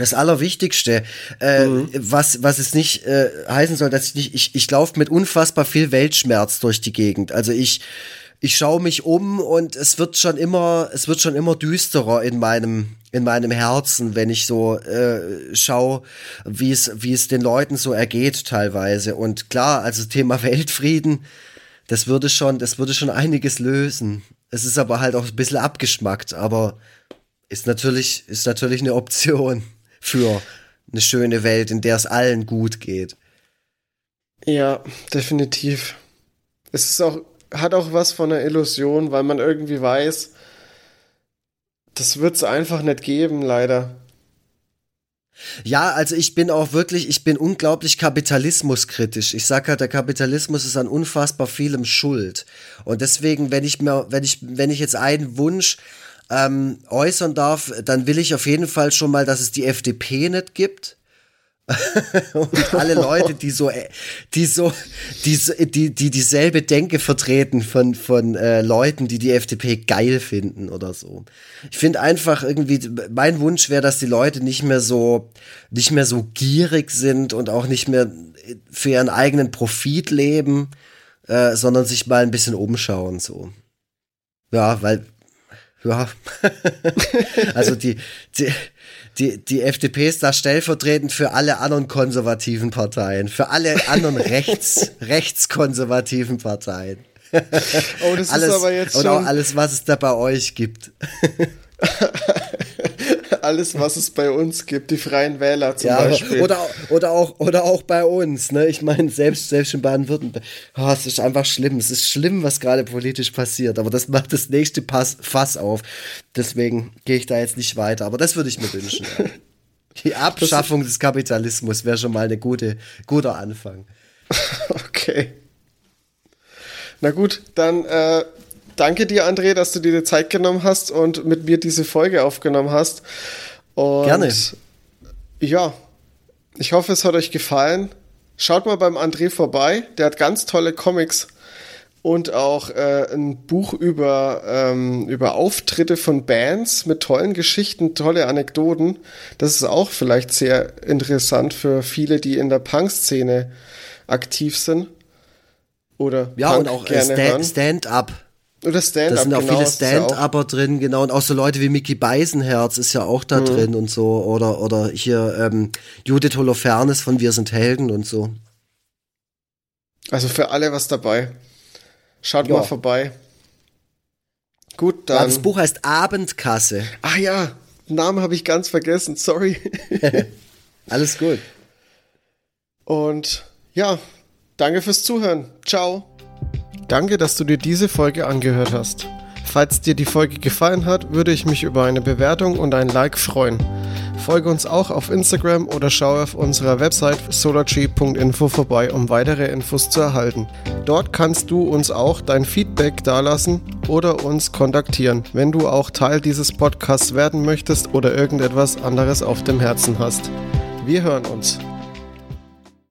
das Allerwichtigste, äh, mhm. was, was es nicht äh, heißen soll, dass ich nicht, ich, ich laufe mit unfassbar viel Weltschmerz durch die Gegend. Also ich, ich schaue mich um und es wird schon immer, es wird schon immer düsterer in meinem, in meinem Herzen, wenn ich so äh, schaue, wie es, wie es den Leuten so ergeht teilweise. Und klar, also Thema Weltfrieden, das würde schon, das würde schon einiges lösen. Es ist aber halt auch ein bisschen abgeschmackt, aber ist natürlich, ist natürlich eine Option für eine schöne Welt, in der es allen gut geht. Ja, definitiv. Es ist auch, hat auch was von einer Illusion, weil man irgendwie weiß, das wird es einfach nicht geben, leider. Ja, also ich bin auch wirklich, ich bin unglaublich kapitalismuskritisch. Ich sag halt, der Kapitalismus ist an unfassbar vielem schuld. Und deswegen, wenn ich mir, wenn ich, wenn ich jetzt einen Wunsch ähm, äußern darf, dann will ich auf jeden Fall schon mal, dass es die FDP nicht gibt. und alle Leute, die so, die so, die, die, die dieselbe Denke vertreten von, von äh, Leuten, die die FDP geil finden oder so. Ich finde einfach irgendwie, mein Wunsch wäre, dass die Leute nicht mehr so, nicht mehr so gierig sind und auch nicht mehr für ihren eigenen Profit leben, äh, sondern sich mal ein bisschen umschauen, so. Ja, weil ja. also die, die, die, die FDP ist da stellvertretend für alle anderen konservativen Parteien, für alle anderen rechts, rechtskonservativen Parteien. Oh, das alles, ist aber jetzt schon. Und auch alles, was es da bei euch gibt. alles, was es bei uns gibt, die Freien Wähler zum ja, Beispiel. Oder, oder, auch, oder auch bei uns, ne? Ich meine, selbst, selbst in Baden-Württemberg. Oh, es ist einfach schlimm. Es ist schlimm, was gerade politisch passiert. Aber das macht das nächste Pass, Fass auf. Deswegen gehe ich da jetzt nicht weiter. Aber das würde ich mir wünschen. Ja. Die Abschaffung des Kapitalismus wäre schon mal ein gute, guter Anfang. okay. Na gut, dann äh, danke dir, André, dass du dir die Zeit genommen hast und mit mir diese Folge aufgenommen hast. Und Gerne. Ja, ich hoffe, es hat euch gefallen. Schaut mal beim André vorbei. Der hat ganz tolle Comics und auch äh, ein Buch über, ähm, über Auftritte von Bands mit tollen Geschichten, tolle Anekdoten. Das ist auch vielleicht sehr interessant für viele, die in der Punk-Szene aktiv sind. Oder ja, Punk und auch äh, gerne Stand-up. Oder Stand-up. Da sind auch genau, viele Stand-Upper drin, genau. Und auch so Leute wie Mickey Beisenherz ist ja auch da mhm. drin und so. Oder, oder hier ähm, Judith Holofernes von Wir sind Helden und so. Also für alle was dabei. Schaut ja. mal vorbei. Gut, dann. Ja, das Buch heißt Abendkasse. Ach ja, Namen habe ich ganz vergessen, sorry. Alles gut. Und ja, danke fürs Zuhören. Ciao. Danke, dass du dir diese Folge angehört hast. Falls dir die Folge gefallen hat, würde ich mich über eine Bewertung und ein Like freuen. Folge uns auch auf Instagram oder schau auf unserer Website solartree.info vorbei, um weitere Infos zu erhalten. Dort kannst du uns auch dein Feedback dalassen oder uns kontaktieren, wenn du auch Teil dieses Podcasts werden möchtest oder irgendetwas anderes auf dem Herzen hast. Wir hören uns.